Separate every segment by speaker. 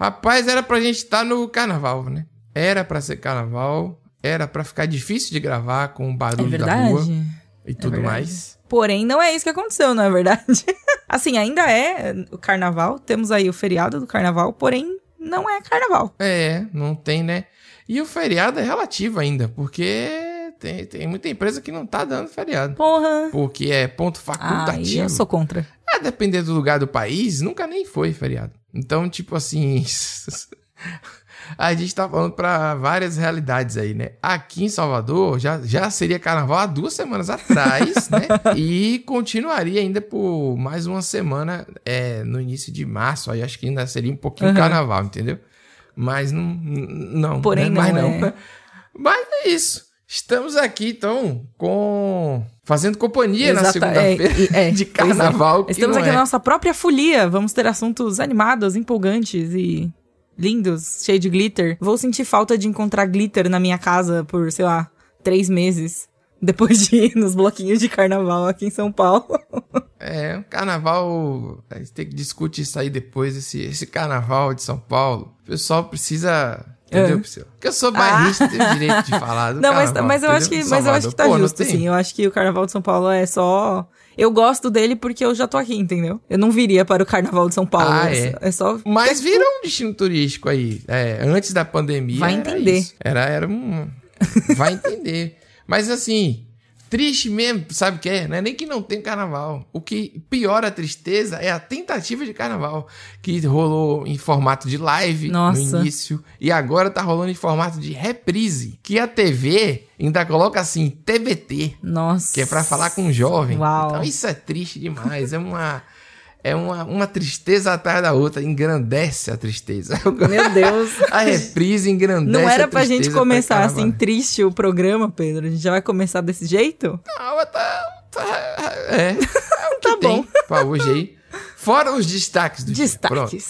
Speaker 1: Rapaz, era pra gente estar no carnaval, né? Era pra ser carnaval, era pra ficar difícil de gravar com o
Speaker 2: É
Speaker 1: barulho da rua
Speaker 2: verdade.
Speaker 1: e tudo
Speaker 2: verdade.
Speaker 1: mais.
Speaker 2: Porém, não é isso que aconteceu, não é verdade? assim, ainda é o carnaval. Temos aí o feriado do carnaval, porém, não é carnaval.
Speaker 1: É, não tem, né? E o feriado é relativo ainda, porque tem, tem muita empresa que não tá dando feriado.
Speaker 2: Porra.
Speaker 1: Porque é ponto facultativo.
Speaker 2: eu sou contra.
Speaker 1: A depender do lugar do país, nunca nem foi feriado. Então, tipo assim. a gente tá falando pra várias realidades aí, né? Aqui em Salvador já, já seria carnaval há duas semanas atrás, né? E continuaria ainda por mais uma semana é, no início de março. Aí acho que ainda seria um pouquinho
Speaker 2: Uhum.
Speaker 1: carnaval, entendeu? Mas não. não
Speaker 2: Porém,
Speaker 1: né?
Speaker 2: não,
Speaker 1: Mais
Speaker 2: é.
Speaker 1: Mas é isso. Estamos aqui, então, com. Fazendo companhia na
Speaker 2: Exata-
Speaker 1: segunda-feira
Speaker 2: é, é,
Speaker 1: de
Speaker 2: é.
Speaker 1: carnaval. que
Speaker 2: Estamos aqui
Speaker 1: é.
Speaker 2: na nossa própria folia. Vamos ter assuntos animados, empolgantes e lindos, cheio de glitter. Vou sentir falta de encontrar glitter na minha casa por, sei lá, três meses. Depois de ir nos bloquinhos de carnaval aqui em São Paulo.
Speaker 1: É, um carnaval. A gente tem que discutir isso aí depois, esse, esse carnaval de São Paulo. O pessoal precisa. Entendeu,
Speaker 2: É.
Speaker 1: Priscila? Porque eu sou bairrista, tenho o direito de falar do
Speaker 2: Não, mas,
Speaker 1: carnaval,
Speaker 2: mas eu acho que, mas eu acho que tá
Speaker 1: Pô,
Speaker 2: justo, assim. Eu acho que o Carnaval de São Paulo é só. Eu gosto dele porque eu já tô aqui, entendeu? Eu não viria para o Carnaval de São Paulo.
Speaker 1: Ah,
Speaker 2: é.
Speaker 1: é.
Speaker 2: só- é só.
Speaker 1: Mas virou um destino turístico aí. É, antes da pandemia.
Speaker 2: Vai
Speaker 1: era
Speaker 2: entender.
Speaker 1: isso. Era, era um. Vai entender. Mas assim, triste mesmo, sabe o que é? Não é nem que não tem carnaval. O que piora a tristeza é a tentativa de carnaval. Que rolou em formato de live
Speaker 2: Nossa.
Speaker 1: no início. E agora tá rolando em formato de reprise. Que a TV ainda coloca assim, TBT.
Speaker 2: Nossa.
Speaker 1: Que é pra falar com um jovem.
Speaker 2: Uau.
Speaker 1: Então isso é triste demais. É uma. É uma, uma tristeza atrás da outra, engrandece a tristeza.
Speaker 2: Meu Deus.
Speaker 1: A reprise engrandece
Speaker 2: Não era
Speaker 1: a
Speaker 2: pra gente
Speaker 1: tristeza
Speaker 2: começar
Speaker 1: pra
Speaker 2: assim triste o programa, Pedro. A gente já vai começar desse jeito?
Speaker 1: Não, mas tá, tá- é, é o que
Speaker 2: Tá
Speaker 1: tem
Speaker 2: bom.
Speaker 1: pra hoje aí. Fora os destaques do dia.
Speaker 2: Destaques.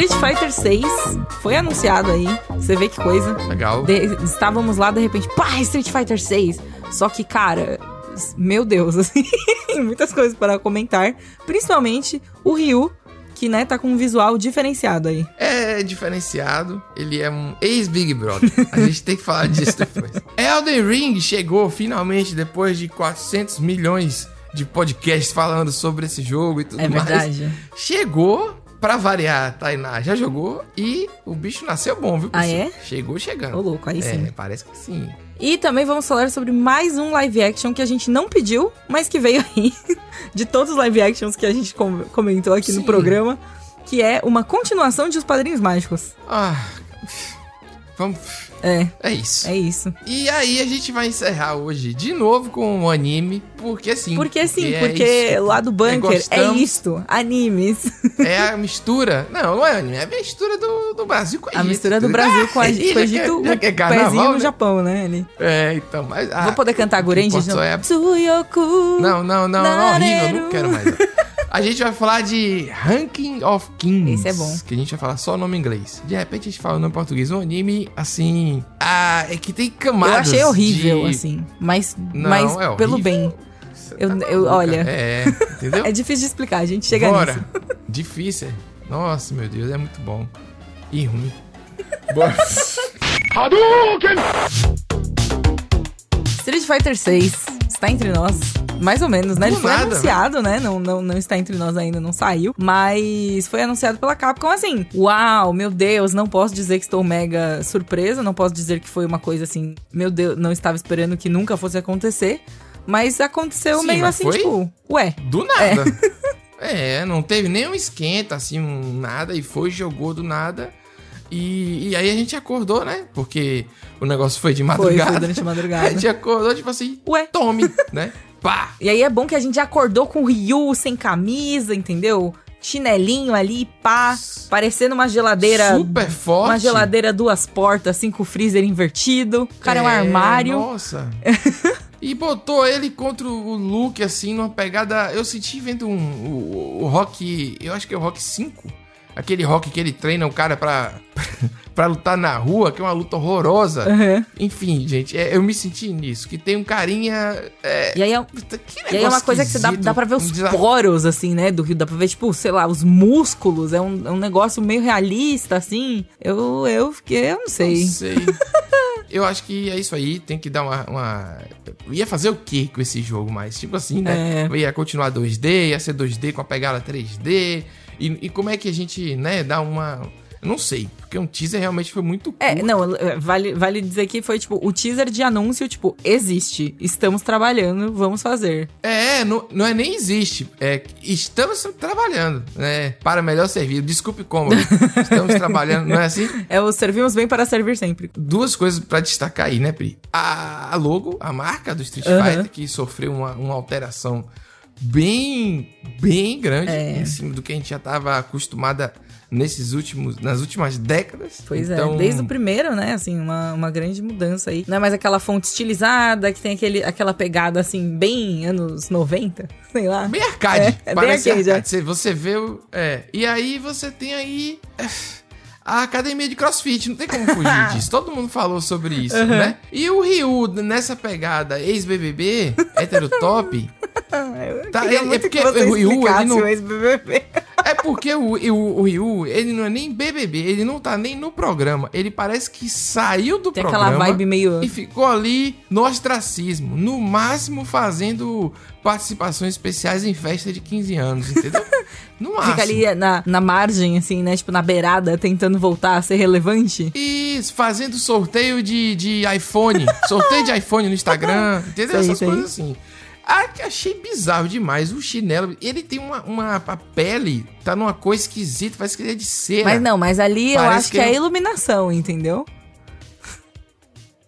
Speaker 2: Street Fighter 6 foi anunciado aí. Você vê que coisa.
Speaker 1: Legal.
Speaker 2: De- estávamos lá, de repente, pá, Street Fighter 6. Só que, cara, meu Deus, assim, muitas coisas para comentar. Principalmente o Ryu, que, né, tá com um visual diferenciado aí.
Speaker 1: É diferenciado. Ele é um ex-Big Brother. A gente tem que falar disso depois. Elden Ring chegou finalmente depois de 400 milhões de podcasts falando sobre esse jogo e tudo
Speaker 2: É
Speaker 1: mais.
Speaker 2: verdade.
Speaker 1: Chegou, pra variar, Tainá já jogou e o bicho nasceu bom, viu?
Speaker 2: Ah, é?
Speaker 1: Chegou chegando.
Speaker 2: Ô, louco, aí
Speaker 1: é,
Speaker 2: sim.
Speaker 1: parece que sim.
Speaker 2: E também vamos falar sobre mais um live action que a gente não pediu, mas que veio aí de todos os live actions que a gente com- comentou aqui no
Speaker 1: Sim.
Speaker 2: programa, que é uma continuação de Os Padrinhos Mágicos.
Speaker 1: Ah, vamos.
Speaker 2: É,
Speaker 1: É isso.
Speaker 2: é isso.
Speaker 1: E aí a gente vai encerrar hoje de novo com o anime, porque sim.
Speaker 2: Porque sim,
Speaker 1: é
Speaker 2: porque
Speaker 1: isso.
Speaker 2: lá do bunker é, isto, animes.
Speaker 1: É a mistura. Não, não é anime, é a mistura do, do Brasil com
Speaker 2: A
Speaker 1: Egito.
Speaker 2: mistura do
Speaker 1: entendeu?
Speaker 2: Brasil com, a,
Speaker 1: Ah,
Speaker 2: com o Egito,
Speaker 1: é- já é carnaval,
Speaker 2: pezinho no
Speaker 1: né?
Speaker 2: Japão, né?
Speaker 1: É, então, mas. ah,
Speaker 2: Vou poder cantar
Speaker 1: só é-. Não, não, não, não, horrível, não
Speaker 2: Nareru.
Speaker 1: quero mais. A gente vai falar de Ranking of Kings.
Speaker 2: Esse é bom.
Speaker 1: Que a gente vai falar só o nome em inglês. De repente a gente fala o nome em português. Um anime, assim. Ah, é que tem
Speaker 2: Eu
Speaker 1: camadas.
Speaker 2: achei horrível,
Speaker 1: de-
Speaker 2: assim. Mas,
Speaker 1: Não,
Speaker 2: mas
Speaker 1: é
Speaker 2: pelo bem. Eu-
Speaker 1: tá
Speaker 2: eu- olha.
Speaker 1: É, entendeu?
Speaker 2: É difícil de explicar, a gente chega
Speaker 1: Bora.
Speaker 2: nisso.
Speaker 1: Difícil. Nossa, meu Deus, é muito bom. E ruim. Bora.
Speaker 2: Street Fighter 6 está entre nós. Mais ou menos, né? Ele foi
Speaker 1: nada,
Speaker 2: anunciado, né? Não, não, não está entre nós ainda, não saiu. Mas foi anunciado pela Capcom assim. Uau, meu Deus, não posso dizer que estou mega surpresa. Não posso dizer que foi uma coisa assim. Meu Deus, não estava esperando que nunca fosse acontecer. Mas aconteceu
Speaker 1: Sim,
Speaker 2: meio
Speaker 1: mas
Speaker 2: assim,
Speaker 1: foi?
Speaker 2: tipo, ué.
Speaker 1: Do nada. É. não teve nenhum esquenta, assim, um nada, e foi, jogou do nada. E, e aí a gente acordou, né? Porque o negócio foi de
Speaker 2: Foi,
Speaker 1: madrugada.
Speaker 2: foi durante a
Speaker 1: A
Speaker 2: madrugada.
Speaker 1: gente acordou, tipo assim,
Speaker 2: Ué.
Speaker 1: tome, né? Pá!
Speaker 2: E aí é bom que a gente acordou com o Ryu sem camisa, entendeu? Chinelinho ali, pá, parecendo uma geladeira.
Speaker 1: Super forte.
Speaker 2: Uma geladeira duas portas, assim, com o freezer invertido. O cara é, um
Speaker 1: É,
Speaker 2: armário.
Speaker 1: Nossa. e botou ele contra o Luke, assim, numa pegada. Eu senti vendo um, o, o Rock. Eu acho que é o Rock 5. Aquele rock que ele treina o cara pra, pra lutar na rua, que é uma luta horrorosa.
Speaker 2: Uhum.
Speaker 1: Enfim, gente, é, eu me senti nisso, que tem um carinha. É,
Speaker 2: E aí é,
Speaker 1: que
Speaker 2: e aí é uma coisa que você dá, dá pra ver
Speaker 1: um
Speaker 2: os
Speaker 1: desafio.
Speaker 2: poros, assim, né, do rio. Dá pra ver, tipo, sei lá, os músculos. É um, é um negócio meio realista, assim. Eu, eu fiquei, eu não sei.
Speaker 1: Não sei. Eu acho que é isso aí, tem que dar uma, uma- Ia fazer o que com esse jogo mais? Tipo assim, né?
Speaker 2: É.
Speaker 1: Ia continuar 2D, ia ser 2D com a pegada 3D. E, e como é que a gente, né, dá uma. Eu não sei, porque um teaser realmente foi muito curto.
Speaker 2: É, não, vale, vale dizer que foi, tipo, o teaser de anúncio, tipo, existe, estamos trabalhando, vamos fazer.
Speaker 1: É, não, não é nem existe. É, estamos trabalhando, né? Para melhor servir. Desculpe como. Estamos trabalhando, não é assim?
Speaker 2: É o servimos bem para servir sempre.
Speaker 1: Duas coisas pra destacar aí, né, Pri? A, a logo, a marca do Street
Speaker 2: Aham.
Speaker 1: Fighter, que sofreu uma, uma alteração bem, bem grande
Speaker 2: É.
Speaker 1: em cima do que a gente já tava acostumada nesses últimos, nas últimas décadas.
Speaker 2: Pois
Speaker 1: Então,
Speaker 2: é, desde o primeiro, né, assim, uma, uma grande mudança aí. Não é mais aquela fonte estilizada, que tem aquele, aquela pegada, assim, bem anos 90, sei lá.
Speaker 1: Bem arcade.
Speaker 2: É, é bem
Speaker 1: parece
Speaker 2: arcade,
Speaker 1: arcade. Você, você vê o. É. E aí você tem aí. A academia de crossfit, não tem como fugir disso. Todo mundo falou sobre isso, né? E o Ryu, nessa pegada ex-BBB, heterotop,
Speaker 2: Eu
Speaker 1: Tá, é- é porque o Ryu, não-
Speaker 2: ex-BBB.
Speaker 1: É porque o, o, o Ryu, ele não é nem BBB, ele não tá nem no programa. Ele parece que saiu do
Speaker 2: Tem
Speaker 1: programa.
Speaker 2: aquela vibe meio...
Speaker 1: E ficou ali no ostracismo. No máximo fazendo participações especiais em festa de 15 anos, entendeu? No máximo.
Speaker 2: Fica ali na, na margem, assim, né, tipo, na beirada, tentando voltar a ser relevante.
Speaker 1: Isso, fazendo sorteio de, de iPhone. sorteio de iPhone no Instagram, entendeu?
Speaker 2: Sei,
Speaker 1: Essas
Speaker 2: sei.
Speaker 1: coisas assim. Ah, que achei bizarro demais. O chinelo, ele tem uma, uma. A pele tá numa cor esquisita, parece que ele é de cera.
Speaker 2: Mas não, mas ali eu
Speaker 1: Parece
Speaker 2: acho que,
Speaker 1: que
Speaker 2: é
Speaker 1: ele-
Speaker 2: iluminação, entendeu?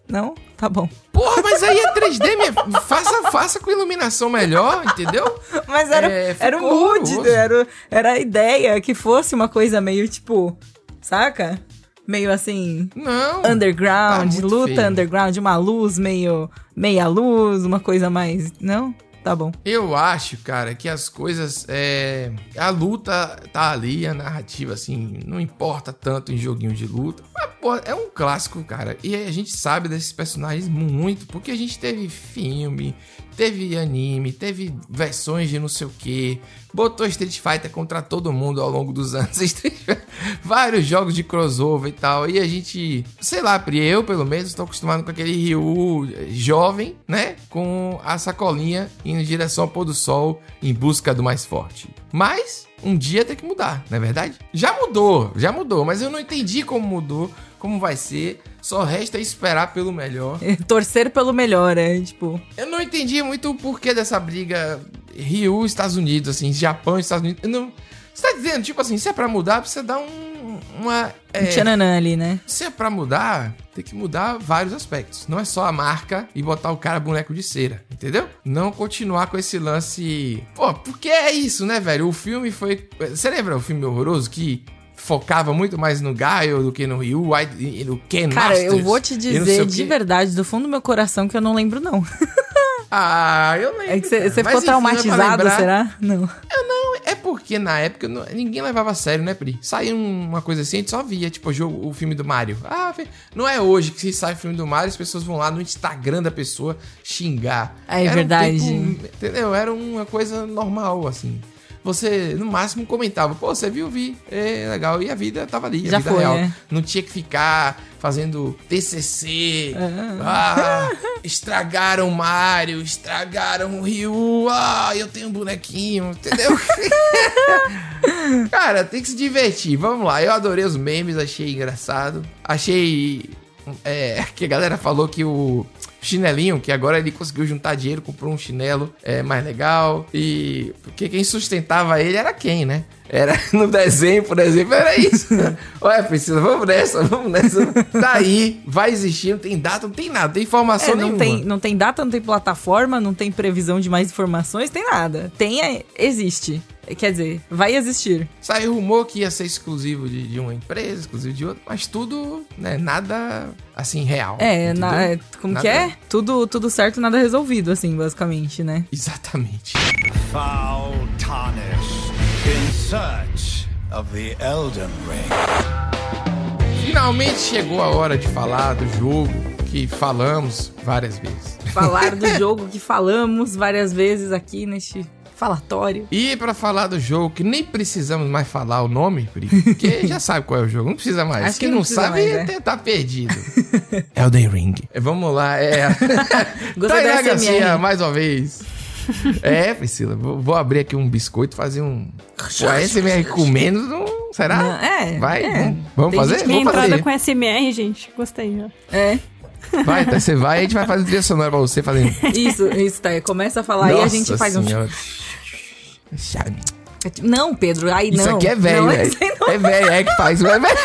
Speaker 2: Não? Tá bom.
Speaker 1: Porra, mas aí é 3D, minha. Faça, faça com iluminação melhor, entendeu?
Speaker 2: Mas era,
Speaker 1: É,
Speaker 2: era o mood,
Speaker 1: horroroso.
Speaker 2: era, era a ideia que fosse uma coisa meio tipo, saca? Meio assim,
Speaker 1: Não.
Speaker 2: underground,
Speaker 1: tá
Speaker 2: luta
Speaker 1: feio.
Speaker 2: underground, uma luz meio meia luz, uma coisa mais. Não? Tá bom.
Speaker 1: Eu acho, cara, que as coisas. É... A luta tá ali, a narrativa, assim, não importa tanto em joguinho de luta. É um clássico, cara. E a gente sabe desses personagens muito, porque a gente teve filme, teve anime, teve versões de não sei o que. Botou Street Fighter contra todo mundo ao longo dos anos. Vários jogos de crossover e tal. E a gente, sei lá, eu pelo menos tô acostumado com aquele Ryu jovem, né? Com a sacolinha indo em direção ao pôr do sol em busca do mais forte. Mas um dia tem que mudar, não é verdade? Já mudou, já mudou, mas eu não entendi como mudou, como vai ser. Só resta esperar pelo melhor.
Speaker 2: Torcer pelo melhor, é tipo.
Speaker 1: Eu não entendi muito o porquê dessa briga Rio, Estados Unidos, assim, Japão, Estados Unidos. Eu não. Você tá dizendo, tipo assim, se é pra mudar, precisa dar um. Uma. É,
Speaker 2: Um tchananã ali, né?
Speaker 1: se é pra mudar, tem que mudar vários aspectos. Não é só a marca e botar o cara boneco de cera, entendeu? Não continuar com esse lance. Pô, porque é isso, né, velho? O filme foi. Você lembra o filme horroroso que focava muito mais no Gaio do que no Ryu no Ken
Speaker 2: Cara,
Speaker 1: Masters?
Speaker 2: eu vou te
Speaker 1: não
Speaker 2: dizer de verdade, do fundo do meu coração, que eu não lembro, não.
Speaker 1: Ah, eu lembro.
Speaker 2: É que você ficou
Speaker 1: enfim, não é
Speaker 2: traumatizado,
Speaker 1: lembrar.
Speaker 2: será? Não.
Speaker 1: É porque na época não- ninguém levava a sério, né, Pri? Saiu uma coisa assim, a gente só via, tipo, o, jogo, o filme do Mario. Ah, não é hoje que se sai o filme do Mario, as pessoas vão lá no Instagram da pessoa xingar.
Speaker 2: É
Speaker 1: um
Speaker 2: verdade.
Speaker 1: tempo, entendeu? Era uma coisa normal, assim. Você, no máximo, comentava, pô, você viu, vi, é legal. E a vida tava ali, a
Speaker 2: Já
Speaker 1: vida
Speaker 2: foi,
Speaker 1: real.
Speaker 2: é.
Speaker 1: Não tinha que ficar fazendo TCC. Ah, estragaram o Mario, estragaram o Ryu. Ah, eu tenho um bonequinho, entendeu? Cara, tem que se divertir. Vamos lá, eu adorei os memes, achei engraçado. Achei é, que a galera falou que o chinelinho, que agora ele conseguiu juntar dinheiro, comprou um chinelo é, mais legal. E porque quem sustentava ele era quem, né? Era no desenho, por exemplo, era isso. Olha, Priscila, vamos nessa, vamos nessa. Tá aí, vai existir, não tem data, não tem nada, não tem informação
Speaker 2: É, não,
Speaker 1: nenhuma.
Speaker 2: tem, não tem data, não tem plataforma, não tem previsão de mais informações, tem nada. Tem, é, existe. Quer dizer, vai existir.
Speaker 1: Saiu rumor que ia ser exclusivo de, de uma empresa, exclusivo de outra, mas tudo, né, nada assim real.
Speaker 2: É, na- é, como que
Speaker 1: Nada-
Speaker 2: é? Tudo, tudo certo, nada resolvido, assim, basicamente, né?
Speaker 1: Exatamente.
Speaker 3: Foul tarnish in search
Speaker 1: of the Elden Ring. Finalmente chegou a hora de falar do jogo que falamos várias vezes.
Speaker 2: Falar do jogo que falamos várias vezes aqui neste falatório.
Speaker 1: E para falar do jogo, que nem precisamos mais falar o nome, porque já sabe qual é o jogo, não precisa mais. Acho Quem não, não sabe mais, né? tá perdido. Elden Ring. Vamos lá, é.
Speaker 2: Gostei da Garcia,
Speaker 1: mais uma vez. É, Priscila, vou, abrir aqui um biscoito, fazer um. O SMR comendo, não, será? Não,
Speaker 2: é.
Speaker 1: Vai,
Speaker 2: é.
Speaker 1: vamos, vamos fazer?
Speaker 3: Minha
Speaker 1: vamos
Speaker 3: entrada com SMR, gente, gostei já.
Speaker 2: É.
Speaker 1: Vai, tá, você vai e a gente vai fazer trilha sonora pra você fazendo.
Speaker 2: Isso, isso, tá. Começa a falar Nossa e a gente faz senhora. um. Não, Pedro, aí não.
Speaker 1: Isso aqui é velho, velho. É velho, é que faz. É velho.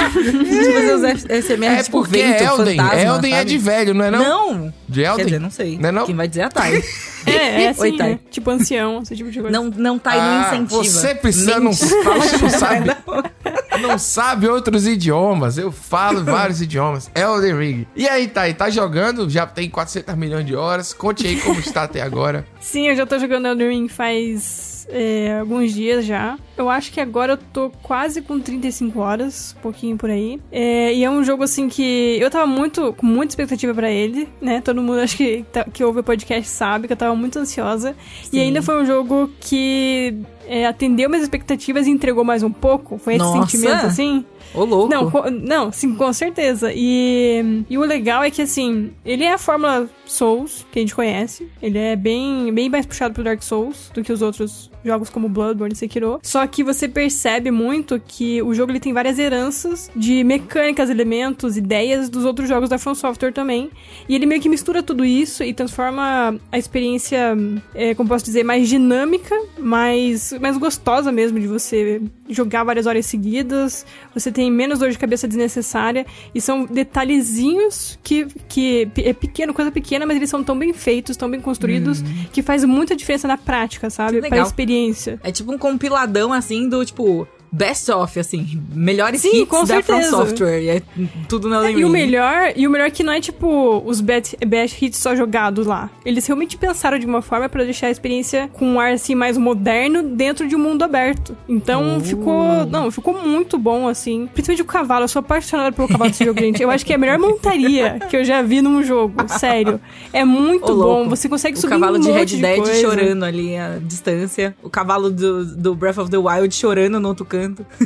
Speaker 2: fazer SMR é tipo porque vento, Elden, fantasma,
Speaker 1: Elden é de velho, não é não?
Speaker 2: Não.
Speaker 1: De Elden?
Speaker 2: Quer dizer, não sei.
Speaker 1: Não é não?
Speaker 2: Quem vai dizer é a Thay.
Speaker 3: É, é assim, Oi, Thay. Né? Tipo ancião, esse tipo de coisa.
Speaker 2: Não, não Thay ah, não incentiva.
Speaker 1: Você precisa, não, fala, não sabe. não sabe outros idiomas. Eu falo vários idiomas. Elden Ring. E aí, Thay, tá jogando? Já tem 400 milhões de horas. Conte aí como está até agora.
Speaker 3: Sim, eu já tô jogando Elden Ring faz é, alguns dias já. Eu acho que agora eu tô quase com 35 horas, um pouquinho por aí. É, e é um jogo assim que eu tava muito com muita expectativa para ele, né? Todo mundo acho que, tá, que ouve o podcast sabe que eu tava muito ansiosa. Sim. E ainda foi um jogo que é, atendeu minhas expectativas e entregou mais um pouco. Foi esse Nossa. sentimento assim.
Speaker 2: Ô, louco.
Speaker 3: Não, com, não, sim, com certeza. E, e o legal é que, assim, ele é a fórmula Souls, que a gente conhece. Ele é bem, bem mais puxado pro Dark Souls do que os outros jogos como Bloodborne e Sekiro. Só que você percebe muito que o jogo ele tem várias heranças de mecânicas, elementos, ideias dos outros jogos da From Software também. E ele meio que mistura tudo isso e transforma a experiência, é, como posso dizer, mais dinâmica, mais, mais gostosa mesmo de você jogar várias horas seguidas. Você tem menos dor de cabeça desnecessária. E são detalhezinhos que, que é pequeno, coisa pequena, mas eles são tão bem feitos, tão bem construídos, hum. que faz muita diferença na prática, sabe? Pra experiência.
Speaker 2: É tipo um compiladão, assim, do tipo best of, assim, melhores Sim, hits da From Software. E é tudo na
Speaker 3: é, E o melhor, e o melhor é que não é tipo os best, best hits só jogados lá. Eles realmente pensaram de uma forma para deixar a experiência com um ar assim mais moderno dentro de um mundo aberto. Então uh. ficou, não, ficou muito bom assim. Principalmente o cavalo, eu sou apaixonada pelo cavalo desse jogo, gente. Eu acho que é a melhor montaria que eu já vi num jogo, sério. É muito bom, você consegue o subir
Speaker 2: cavalo
Speaker 3: um
Speaker 2: de
Speaker 3: Red
Speaker 2: Dead chorando ali à distância, o cavalo do, do Breath of the Wild chorando no tucano canto.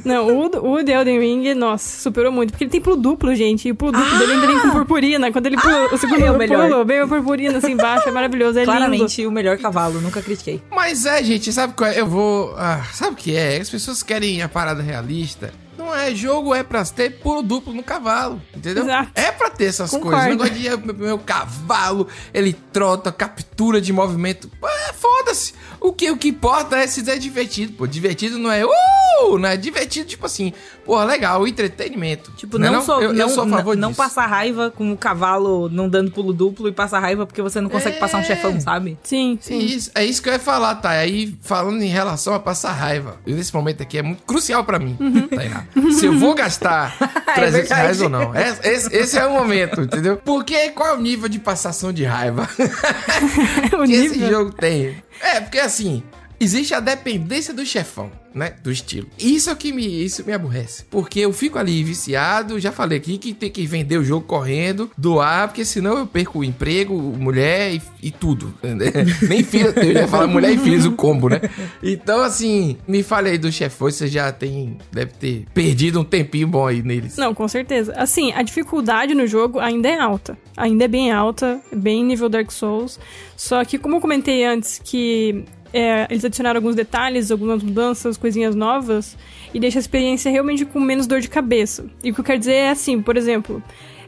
Speaker 3: Não, o, o The Elden Ring, nossa, superou muito. Porque ele tem pulo duplo, gente. E o pulo duplo ah! dele ainda vem com purpurina. Quando ele pula, ah! o segundo é o melhor. pulo, vem a purpurina assim embaixo. É maravilhoso, é
Speaker 2: Claramente
Speaker 3: lindo.
Speaker 2: o melhor cavalo, nunca critiquei.
Speaker 1: Mas é, gente, sabe qual é? Eu vou... Ah, sabe o que é? As pessoas querem a parada realista. Não é, jogo é pra ter pulo duplo no cavalo, entendeu? Exato. É pra ter essas Concordo. coisas. O negócio de meu, meu cavalo, ele trota, captura de movimento. É, foda-se. O que, o que importa é se é divertido, pô. Divertido não é, uh, não é divertido, tipo assim, pô, legal, entretenimento.
Speaker 2: Tipo, não, não, sou, eu, não, eu sou a favor não, não passar raiva com o cavalo não dando pulo duplo e passar raiva porque você não consegue é... passar um chefão, sabe?
Speaker 3: Sim, sim.
Speaker 1: Isso, é isso que eu ia falar, tá? Aí, falando em relação a passar raiva, nesse momento aqui é muito crucial pra mim, uhum. tá Se eu vou gastar 300 é reais ou não. Esse, esse, é o momento, entendeu? Porque qual é o nível de passação de raiva que nível? esse jogo tem? É, porque assim, existe a dependência do chefão né, do estilo. Isso é que me, isso me aborrece, porque eu fico ali viciado, já falei aqui que tem que vender o jogo correndo, doar, porque senão eu perco o emprego, mulher e, e tudo. Nem filho, eu já falo mulher e filhos, o combo, né? Então, assim, me fale aí do chefão, você já tem, deve ter perdido um tempinho bom aí neles.
Speaker 3: Não, com certeza. Assim, a dificuldade no jogo ainda é alta, ainda é bem alta, bem nível Dark Souls, só que como eu comentei antes que é, eles adicionaram alguns detalhes, algumas mudanças, coisinhas novas, e deixa a experiência realmente com menos dor de cabeça. E o que eu quero dizer é assim, por exemplo,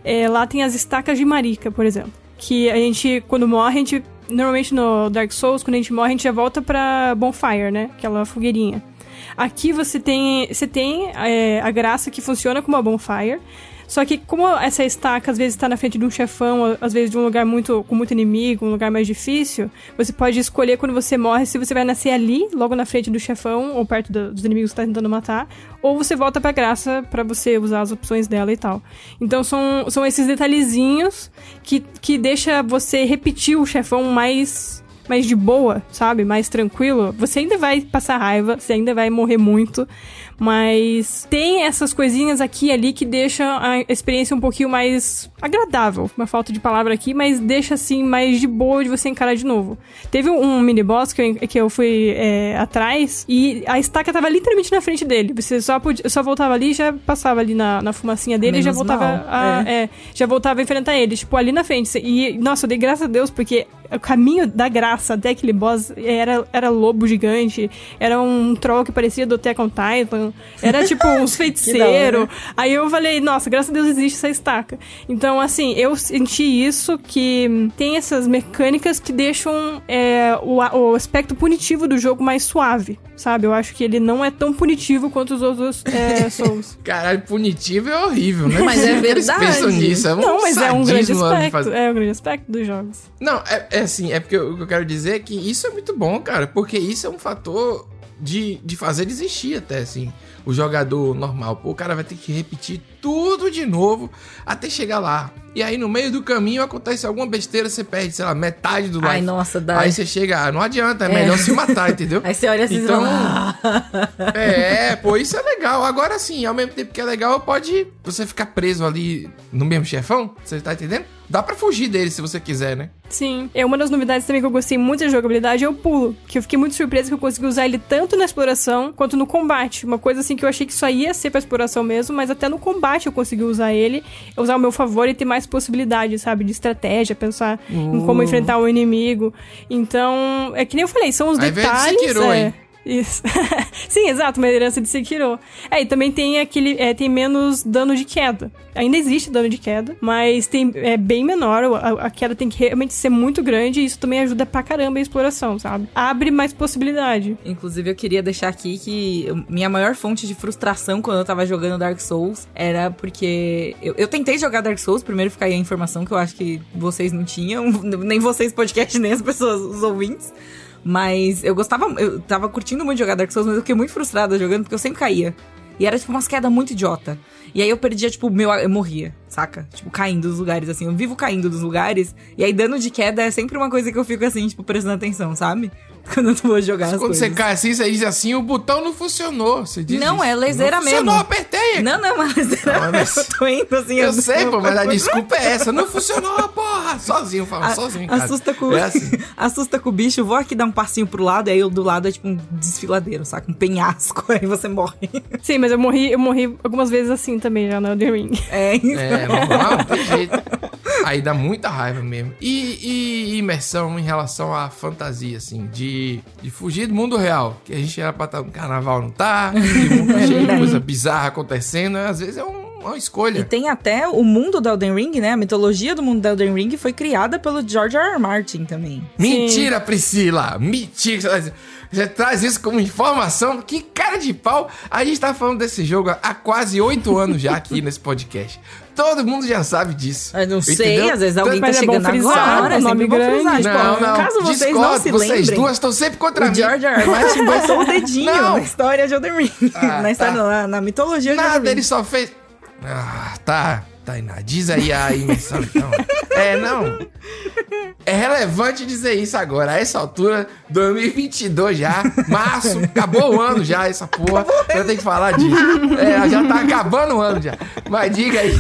Speaker 3: é, lá tem as estacas de marica, por exemplo. Que a gente, quando morre, a gente. Normalmente no Dark Souls, quando a gente morre, a gente já volta pra Bonfire, né? Aquela fogueirinha. Aqui você tem, você tem é, a graça que funciona como uma Bonfire. Só que como essa estaca às vezes está na frente de um chefão, às vezes de um lugar muito com muito inimigo, um lugar mais difícil, você pode escolher quando você morre se você vai nascer ali, logo na frente do chefão ou perto do, dos inimigos que está tentando matar, ou você volta para graça para você usar as opções dela e tal. Então são, são esses detalhezinhos que que deixa você repetir o chefão mais mais de boa, sabe? Mais tranquilo, você ainda vai passar raiva, você ainda vai morrer muito, mas tem essas coisinhas aqui e ali que deixam a experiência um pouquinho mais agradável. Uma falta de palavra aqui, mas deixa assim mais de boa de você encarar de novo. Teve um mini boss que eu, que eu fui é, atrás e a estaca tava literalmente na frente dele. Você só, podia, só voltava ali e já passava ali na, na fumacinha dele Menos e já voltava a, é. É, já voltava a enfrentar ele, tipo, ali na frente. E, nossa, eu dei graças a Deus, porque o caminho da graça até aquele boss era, era lobo gigante, era um troll que parecia do Attack on Titan, era tipo uns feiticeiros. Aí eu falei, nossa, graças a Deus existe essa estaca. Então, assim, eu senti isso, que tem essas mecânicas que deixam é, o, o aspecto punitivo do jogo mais suave, sabe? Eu acho que ele não é tão punitivo quanto os outros é, Souls.
Speaker 1: Caralho, punitivo é horrível, né?
Speaker 2: Mas é verdade.
Speaker 1: Eles pensam nisso, é um
Speaker 3: Não, mas é um grande aspecto. É um grande aspecto dos jogos.
Speaker 1: Não, é, é assim, é porque o que eu quero dizer é que isso é muito bom, cara, porque isso é um fator de, de fazer desistir até, assim, o jogador normal. Pô, o cara vai ter que repetir tudo de novo até chegar lá. E aí, no meio do caminho, acontece alguma besteira, você perde, sei lá, metade do life.
Speaker 2: Ai, nossa, dá.
Speaker 1: Aí você chega, ah, não adianta, é, é. melhor se matar, entendeu?
Speaker 2: aí você olha assim
Speaker 1: então,
Speaker 2: e
Speaker 1: É, pô, isso é legal. Agora sim, ao mesmo tempo que é legal, pode você ficar preso ali no mesmo chefão, você tá entendendo? Dá pra fugir dele se você quiser, né?
Speaker 3: Sim. É uma das novidades também que eu gostei muito da jogabilidade é o pulo. Que eu fiquei muito surpresa que eu consegui usar ele tanto na exploração quanto no combate. Uma coisa assim que eu achei que só ia ser pra exploração mesmo, mas até no combate eu consegui usar ele, usar o meu favor e ter mais possibilidades, sabe? De estratégia, pensar uh. em como uh. enfrentar o inimigo. Então, é que nem eu falei, são os Aí detalhes. Sekiro, é... Isso. Sim, exato, uma herança de Sekiro. É, e também tem aquele. É, tem menos dano de queda. Ainda existe dano de queda, mas tem, é bem menor. A, a, queda tem que realmente ser muito grande e isso também ajuda pra caramba a exploração, sabe? Abre mais possibilidade.
Speaker 2: Inclusive, eu queria deixar aqui que minha maior fonte de frustração quando eu tava jogando Dark Souls era porque eu, eu tentei jogar Dark Souls, primeiro fica aí a informação que eu acho que vocês não tinham, nem vocês podcast, nem as pessoas, os ouvintes. Mas eu gostava, eu tava curtindo muito jogar Dark Souls, mas eu fiquei muito frustrada jogando porque eu sempre caía. E era tipo umas quedas muito idiota. E aí eu perdia, tipo, meu, eu morria, saca? Tipo, caindo dos lugares, assim. Eu vivo caindo dos lugares. E aí dano de queda é sempre uma coisa que eu fico assim, tipo, prestando atenção, sabe? quando eu vou jogar
Speaker 1: Quando
Speaker 2: coisas.
Speaker 1: você cai assim, você diz assim, o botão não funcionou. Você diz
Speaker 2: Não,
Speaker 1: isso.
Speaker 2: é leseira
Speaker 1: não
Speaker 2: mesmo.
Speaker 1: Funcionou, apertei.
Speaker 2: Não, não, mas leseira não, mas... eu tô indo assim.
Speaker 1: Eu, eu sei, pô, mas a desculpa é essa. Não funcionou, porra. Sozinho, fala, sozinho, cara.
Speaker 2: Assusta com, é assim. assusta com o bicho, vou aqui dar um passinho pro lado, aí eu do lado é tipo um desfiladeiro, saca? Um penhasco, aí você morre.
Speaker 3: Sim, mas eu morri, eu morri algumas vezes assim também já no Elden Ring.
Speaker 2: É, isso.
Speaker 1: É, normal, tem jeito. Aí dá muita raiva mesmo. E, e, imersão em relação à fantasia, assim, de, de fugir do mundo real. Que a gente era pra estar no carnaval, não tá? E o mundo tá cheio de coisa bizarra acontecendo. Às vezes é um uma escolha.
Speaker 2: E tem até o mundo do Elden Ring, né? A mitologia do mundo do Elden Ring foi criada pelo George R. R. Martin também.
Speaker 1: Mentira, Sim. Priscila! Mentira! Você traz isso como informação? Que cara de pau! A gente tá falando desse jogo há quase oito anos já aqui nesse podcast. Todo mundo já sabe disso.
Speaker 2: Eu não entendeu? sei, às vezes alguém tá Mas tá é chegando frisar, agora, é nome grande. Frisar, tipo,
Speaker 1: não, não, caso vocês discordo, não se lembrem, vocês duas estão sempre contra
Speaker 2: o
Speaker 1: mim.
Speaker 2: George R. R. Martin botou o dedinho não. na história de Elden Ring. Ah, na, história, tá. na, na mitologia
Speaker 1: Nada, de Elden Ring. Nada, ele só fez... Ah, tá. Tainá, diz aí a imersão então. é, não. É relevante dizer isso agora. A essa altura, 2022 já, março, acabou o ano já, essa porra. Eu tenho que falar disso. É, já tá acabando o ano já. Mas diga aí.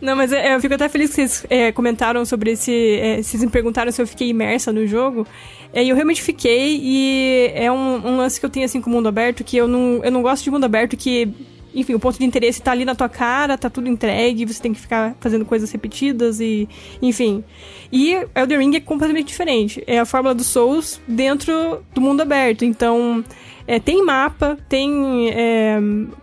Speaker 3: Não, mas é, eu fico até feliz que vocês é, comentaram sobre esse. É, vocês me perguntaram se eu fiquei imersa no jogo. É, eu realmente fiquei, e é um, um, lance que eu tenho assim com o mundo aberto, que eu não, eu não gosto de mundo aberto que enfim, o ponto de interesse tá ali na tua cara, tá tudo entregue, você tem que ficar fazendo coisas repetidas e, enfim. E Elden Ring é completamente diferente. É a fórmula do Souls dentro do mundo aberto. Então, é, tem mapa, tem. É,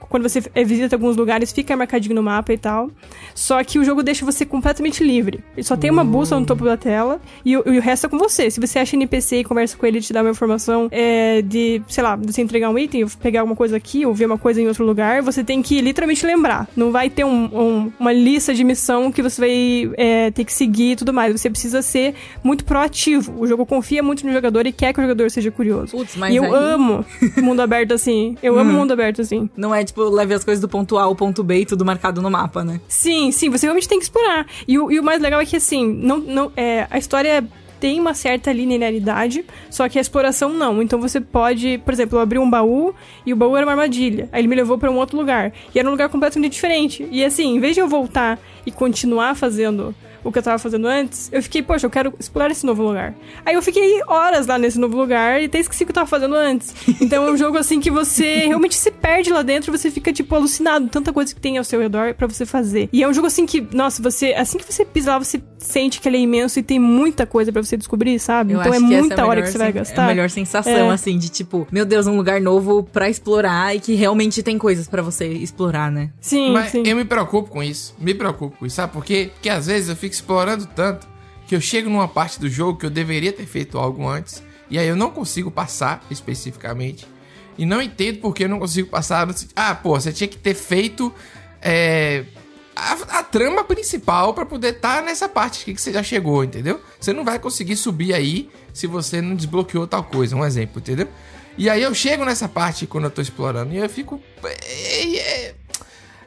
Speaker 3: quando você é, visita alguns lugares, fica marcadinho no mapa e tal. Só que o jogo deixa você completamente livre. Ele só tem uma bússola no topo da tela e, e, o resto é com você. Se você acha NPC e conversa com ele e te dá uma informação é, de, sei lá, você entregar um item, pegar alguma coisa aqui ou ver uma coisa em outro lugar, você tem que literalmente lembrar. Não vai ter um, um, uma lista de missão que você vai é, ter que seguir e tudo mais. Você precisa ser muito proativo. O jogo confia muito no jogador e quer que o jogador seja curioso.
Speaker 2: Putz, mas
Speaker 3: e eu
Speaker 2: aí...
Speaker 3: amo mundo aberto assim. Eu hum. amo mundo aberto assim.
Speaker 2: Não é tipo, leve as coisas do ponto A ao ponto B e tudo marcado no mapa, né?
Speaker 3: Sim, sim, você realmente tem que explorar. E o, e o mais legal é que assim, não, não, é, a história tem uma certa linearidade, só que a exploração não. Então você pode, por exemplo, eu abri um baú e o baú era uma armadilha. Aí ele me levou para um outro lugar. E era um lugar completamente diferente. E assim, em vez de eu voltar e continuar fazendo o que eu tava fazendo antes, eu fiquei, poxa, eu quero explorar esse novo lugar. Aí eu fiquei horas lá nesse novo lugar e até esqueci o que eu tava fazendo antes. Então é um jogo assim que você realmente se perde lá dentro, você fica, tipo, alucinado, tanta coisa que tem ao seu redor para você fazer. E é um jogo assim que, nossa, você, assim que você pisa lá, você sente que ele é imenso e tem muita coisa para você descobrir, sabe?
Speaker 2: Eu
Speaker 3: então é muita
Speaker 2: a
Speaker 3: hora que você vai gastar.
Speaker 2: É a melhor sensação,
Speaker 3: É.
Speaker 2: assim, de tipo, meu Deus, um lugar novo pra explorar e que realmente tem coisas pra você explorar, né?
Speaker 3: Sim,
Speaker 1: Mas
Speaker 3: sim.
Speaker 1: eu me preocupo com isso. Me preocupo com isso. Sabe por quê? Porque às vezes eu fico explorando tanto que eu chego numa parte do jogo que eu deveria ter feito algo antes. E aí eu não consigo passar especificamente. E não entendo por que eu não consigo passar. Ah, pô, você tinha que ter feito é, a, a trama principal pra poder estar nessa parte aqui que você já chegou, entendeu? Você não vai conseguir subir aí se você não desbloqueou tal coisa. Um exemplo, entendeu? E aí eu chego nessa parte quando eu tô explorando e eu fico. é, é,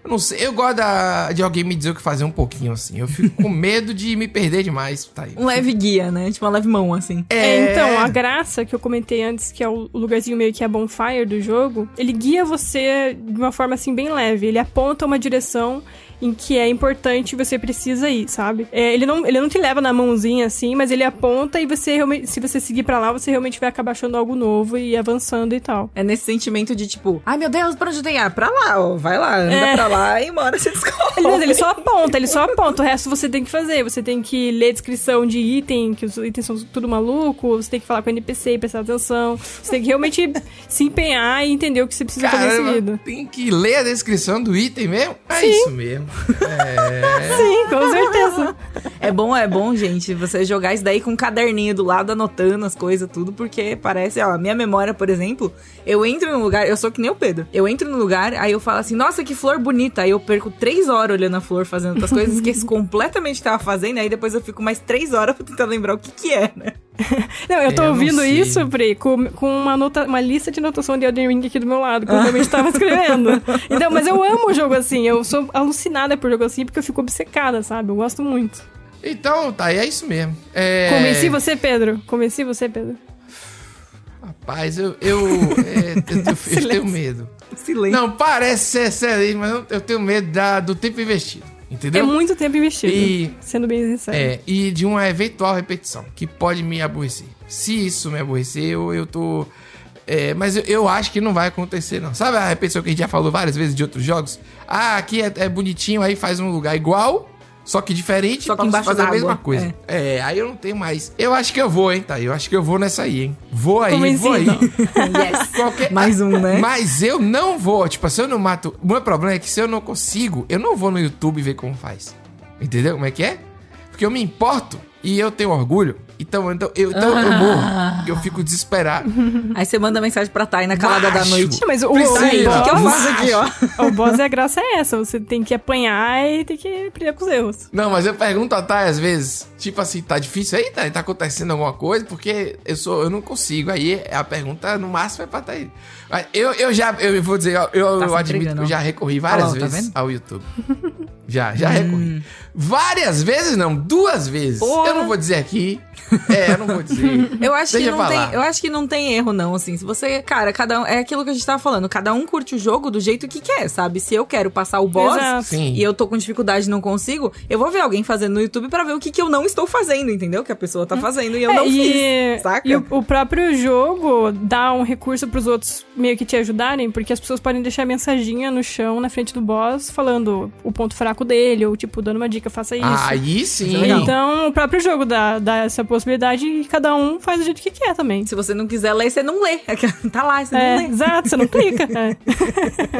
Speaker 1: eu não sei, eu gosto da- de alguém me dizer o que fazer um pouquinho assim. Eu fico com medo de me perder demais. Tá aí.
Speaker 2: Um leve guia, né? Tipo uma leve mão, assim.
Speaker 3: É, então, a graça que eu comentei antes, que é o lugarzinho meio que a bonfire do jogo, ele guia você de uma forma assim bem leve. Ele aponta uma direção em que é importante e você precisa ir, sabe? É, ele, não, ele não te leva na mãozinha assim, mas ele aponta e você realmente, se você seguir pra lá, você realmente vai acabar achando algo novo e avançando e tal.
Speaker 2: É nesse sentimento de tipo, ai meu Deus, pra onde tem? Ah, pra lá, ó. Vai lá, anda
Speaker 3: É.
Speaker 2: pra lá e uma hora você descobre.
Speaker 3: Ele, mas ele só aponta, ele só aponta. O resto você tem que fazer. Você tem que ler a descrição de item, que os itens são tudo maluco. Você tem que falar com o NPC e prestar atenção. Você tem que realmente se empenhar e entender o que você precisa fazer em
Speaker 1: Caramba,
Speaker 3: seguida.
Speaker 1: tem que ler a descrição do item mesmo? É isso mesmo. É.
Speaker 3: Sim, com certeza.
Speaker 2: É bom, é bom, gente, você jogar isso daí com um caderninho do lado, anotando as coisas, tudo, porque parece, ó, a minha memória, por exemplo, eu entro num lugar, eu sou que nem o Pedro. Eu entro no lugar, aí eu falo assim, nossa, que flor bonita. Aí eu perco três horas olhando a flor, fazendo outras coisas, esqueço completamente o que tava fazendo, aí depois eu fico mais três horas pra tentar lembrar o que que é, né?
Speaker 3: Não, eu tô
Speaker 1: Eu não
Speaker 3: ouvindo isso, Pri, com, com uma, nota, uma lista de anotação de Elden Ring aqui do meu lado, que eu realmente tava escrevendo. Então, mas eu amo o jogo assim. Eu sou alucinada por jogo assim, porque eu fico obcecada, sabe? Eu gosto muito.
Speaker 1: Então, tá é isso mesmo. É...
Speaker 3: Convenci você, Pedro? Convenci você, Pedro?
Speaker 1: Rapaz, eu. Eu, é, eu, eu- eu tenho medo.
Speaker 2: Silêncio.
Speaker 1: Não, parece ser excelente, mas eu, eu tenho medo da- do tempo investido. Entendeu?
Speaker 3: É muito tempo investido,
Speaker 1: E-
Speaker 3: sendo bem sincero.
Speaker 1: É, e de uma eventual repetição, que pode me aborrecer. Se isso me aborrecer, eu, eu tô. É, mas eu, eu acho que não vai acontecer, não. Sabe a repetição que a gente já falou várias vezes de outros jogos? Ah, aqui é, é bonitinho, aí faz um lugar igual, só que diferente,
Speaker 2: Só que
Speaker 1: pra fazer a mesma coisa. É. aí eu não tenho mais. Eu acho que eu vou, hein, tá? Eu acho que eu vou nessa aí, hein? Vou aí, vou aí.
Speaker 2: Yes.
Speaker 1: Qualquer-
Speaker 2: Mais um, né?
Speaker 1: Mas eu não vou, tipo, se eu não mato. O meu problema é que se eu não consigo, eu não vou no YouTube ver como faz. Entendeu como é que é? Porque eu me importo e eu tenho orgulho. Então, então, eu, então eu morro. Porque eu fico desesperado.
Speaker 2: Aí você manda mensagem pra Thay na calada da
Speaker 1: Macho.
Speaker 2: noite.
Speaker 3: Mas o, o,
Speaker 1: Precisa.
Speaker 3: o
Speaker 2: O que eu
Speaker 3: boss,
Speaker 2: faço aqui, ó?
Speaker 3: o boss é a graça é essa. Você tem que apanhar e tem que aprender com os erros.
Speaker 1: Não, mas eu pergunto a Thay às vezes, tipo assim, tá difícil aí? Tá, tá acontecendo alguma coisa? Porque eu sou, eu não consigo. Aí a pergunta no máximo é pra Thay. Mas eu, eu já, eu vou dizer, eu, eu
Speaker 2: Tá se
Speaker 1: admito que eu já recorri várias
Speaker 2: Olha lá, tá
Speaker 1: vezes
Speaker 2: vendo?
Speaker 1: ao YouTube. Já, já recorri. Várias vezes não, duas vezes.
Speaker 2: Porra.
Speaker 1: Eu não vou dizer aqui. É, eu não vou dizer.
Speaker 2: Eu acho, que não tem, eu acho que não tem erro, não, assim. Se você. Cara, cada um. É aquilo que a gente tava falando. Cada um curte o jogo do jeito que quer, sabe? Se eu quero passar o boss e eu tô com dificuldade e não consigo, eu vou ver alguém fazendo no YouTube pra ver o que, que eu não estou fazendo, entendeu? Que a pessoa tá fazendo e eu
Speaker 3: É,
Speaker 2: não
Speaker 3: e,
Speaker 2: fiz. Saca?
Speaker 3: E o, o próprio jogo dá um recurso pros outros meio que te ajudarem, porque as pessoas podem deixar mensaginha no chão, na frente do boss, falando o ponto fraco dele, ou tipo, dando uma dica, faça isso.
Speaker 1: Aí sim.
Speaker 3: Então, o próprio jogo dá, dá essa possibilidade e cada um faz do jeito que quer também.
Speaker 2: Se você não quiser ler, você não lê. Tá lá, você
Speaker 3: É,
Speaker 2: não lê.
Speaker 3: exato, você não clica. É.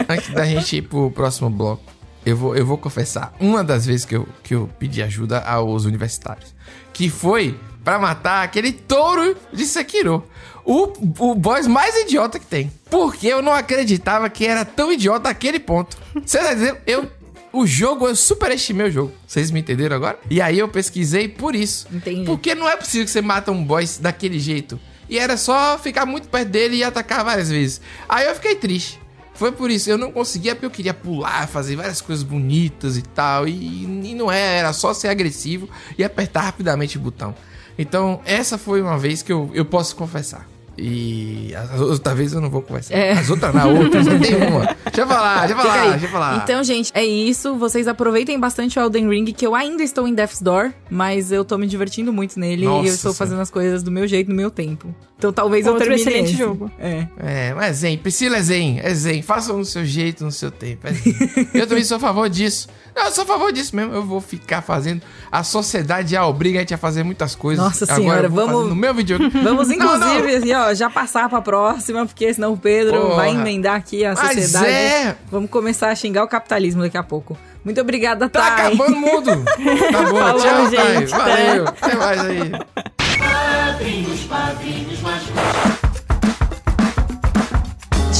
Speaker 1: Antes da gente ir pro próximo bloco, eu vou, eu vou confessar uma das vezes que eu, que eu pedi ajuda aos universitários. Que foi pra matar aquele touro de Sekiro. O, o boss mais idiota que tem. Porque eu não acreditava que era tão idiota aquele ponto. Você tá dizendo? Eu. O jogo, eu superestimei o jogo. Vocês me entenderam agora? E aí eu pesquisei por isso.
Speaker 2: Entendi.
Speaker 1: Porque não é possível que você mata um boss daquele jeito. E era só ficar muito perto dele e atacar várias vezes. Aí eu fiquei triste. Foi por isso, eu não conseguia porque eu queria pular, fazer várias coisas bonitas e tal. E, e não é, era só ser agressivo e apertar rapidamente o botão. Então, essa foi uma vez que eu, eu posso confessar. E as outras vezes eu não vou conversar.
Speaker 2: É.
Speaker 1: As outras na outra, só tem uma. Deixa eu falar, deixa eu falar, deixa eu falar.
Speaker 2: Então, gente, é isso. Vocês aproveitem bastante o Elden Ring, que eu ainda estou em Death's Door, mas eu tô me divertindo muito nele
Speaker 1: Nossa
Speaker 2: e eu estou fazendo as coisas do meu jeito, no meu tempo. Então talvez eu
Speaker 3: Outro
Speaker 2: termine
Speaker 3: excelente
Speaker 2: esse.
Speaker 3: jogo.
Speaker 2: É.
Speaker 1: É, mas é zen. Priscila é zen. É zen. Façam no seu jeito, no seu tempo. É zen. eu também sou a favor disso. Não, eu sou a favor disso mesmo. Eu vou ficar fazendo. A sociedade já obriga a gente a fazer muitas coisas.
Speaker 2: Nossa
Speaker 1: Agora
Speaker 2: senhora,
Speaker 1: eu
Speaker 2: vamos-
Speaker 1: No meu vídeo.
Speaker 2: Vamos,
Speaker 1: Não,
Speaker 2: inclusive,
Speaker 1: não.
Speaker 2: assim, ó, já passar pra próxima, porque senão o Pedro
Speaker 1: Porra.
Speaker 2: vai emendar aqui a
Speaker 1: Mas
Speaker 2: sociedade.
Speaker 1: é.
Speaker 2: Vamos começar a xingar o capitalismo daqui a pouco. Muito obrigada,
Speaker 1: Tá
Speaker 2: Thay.
Speaker 1: acabando o mundo. Tá bom,
Speaker 3: Falou,
Speaker 1: tchau, Thay.
Speaker 3: gente.
Speaker 1: Valeu. Até mais aí.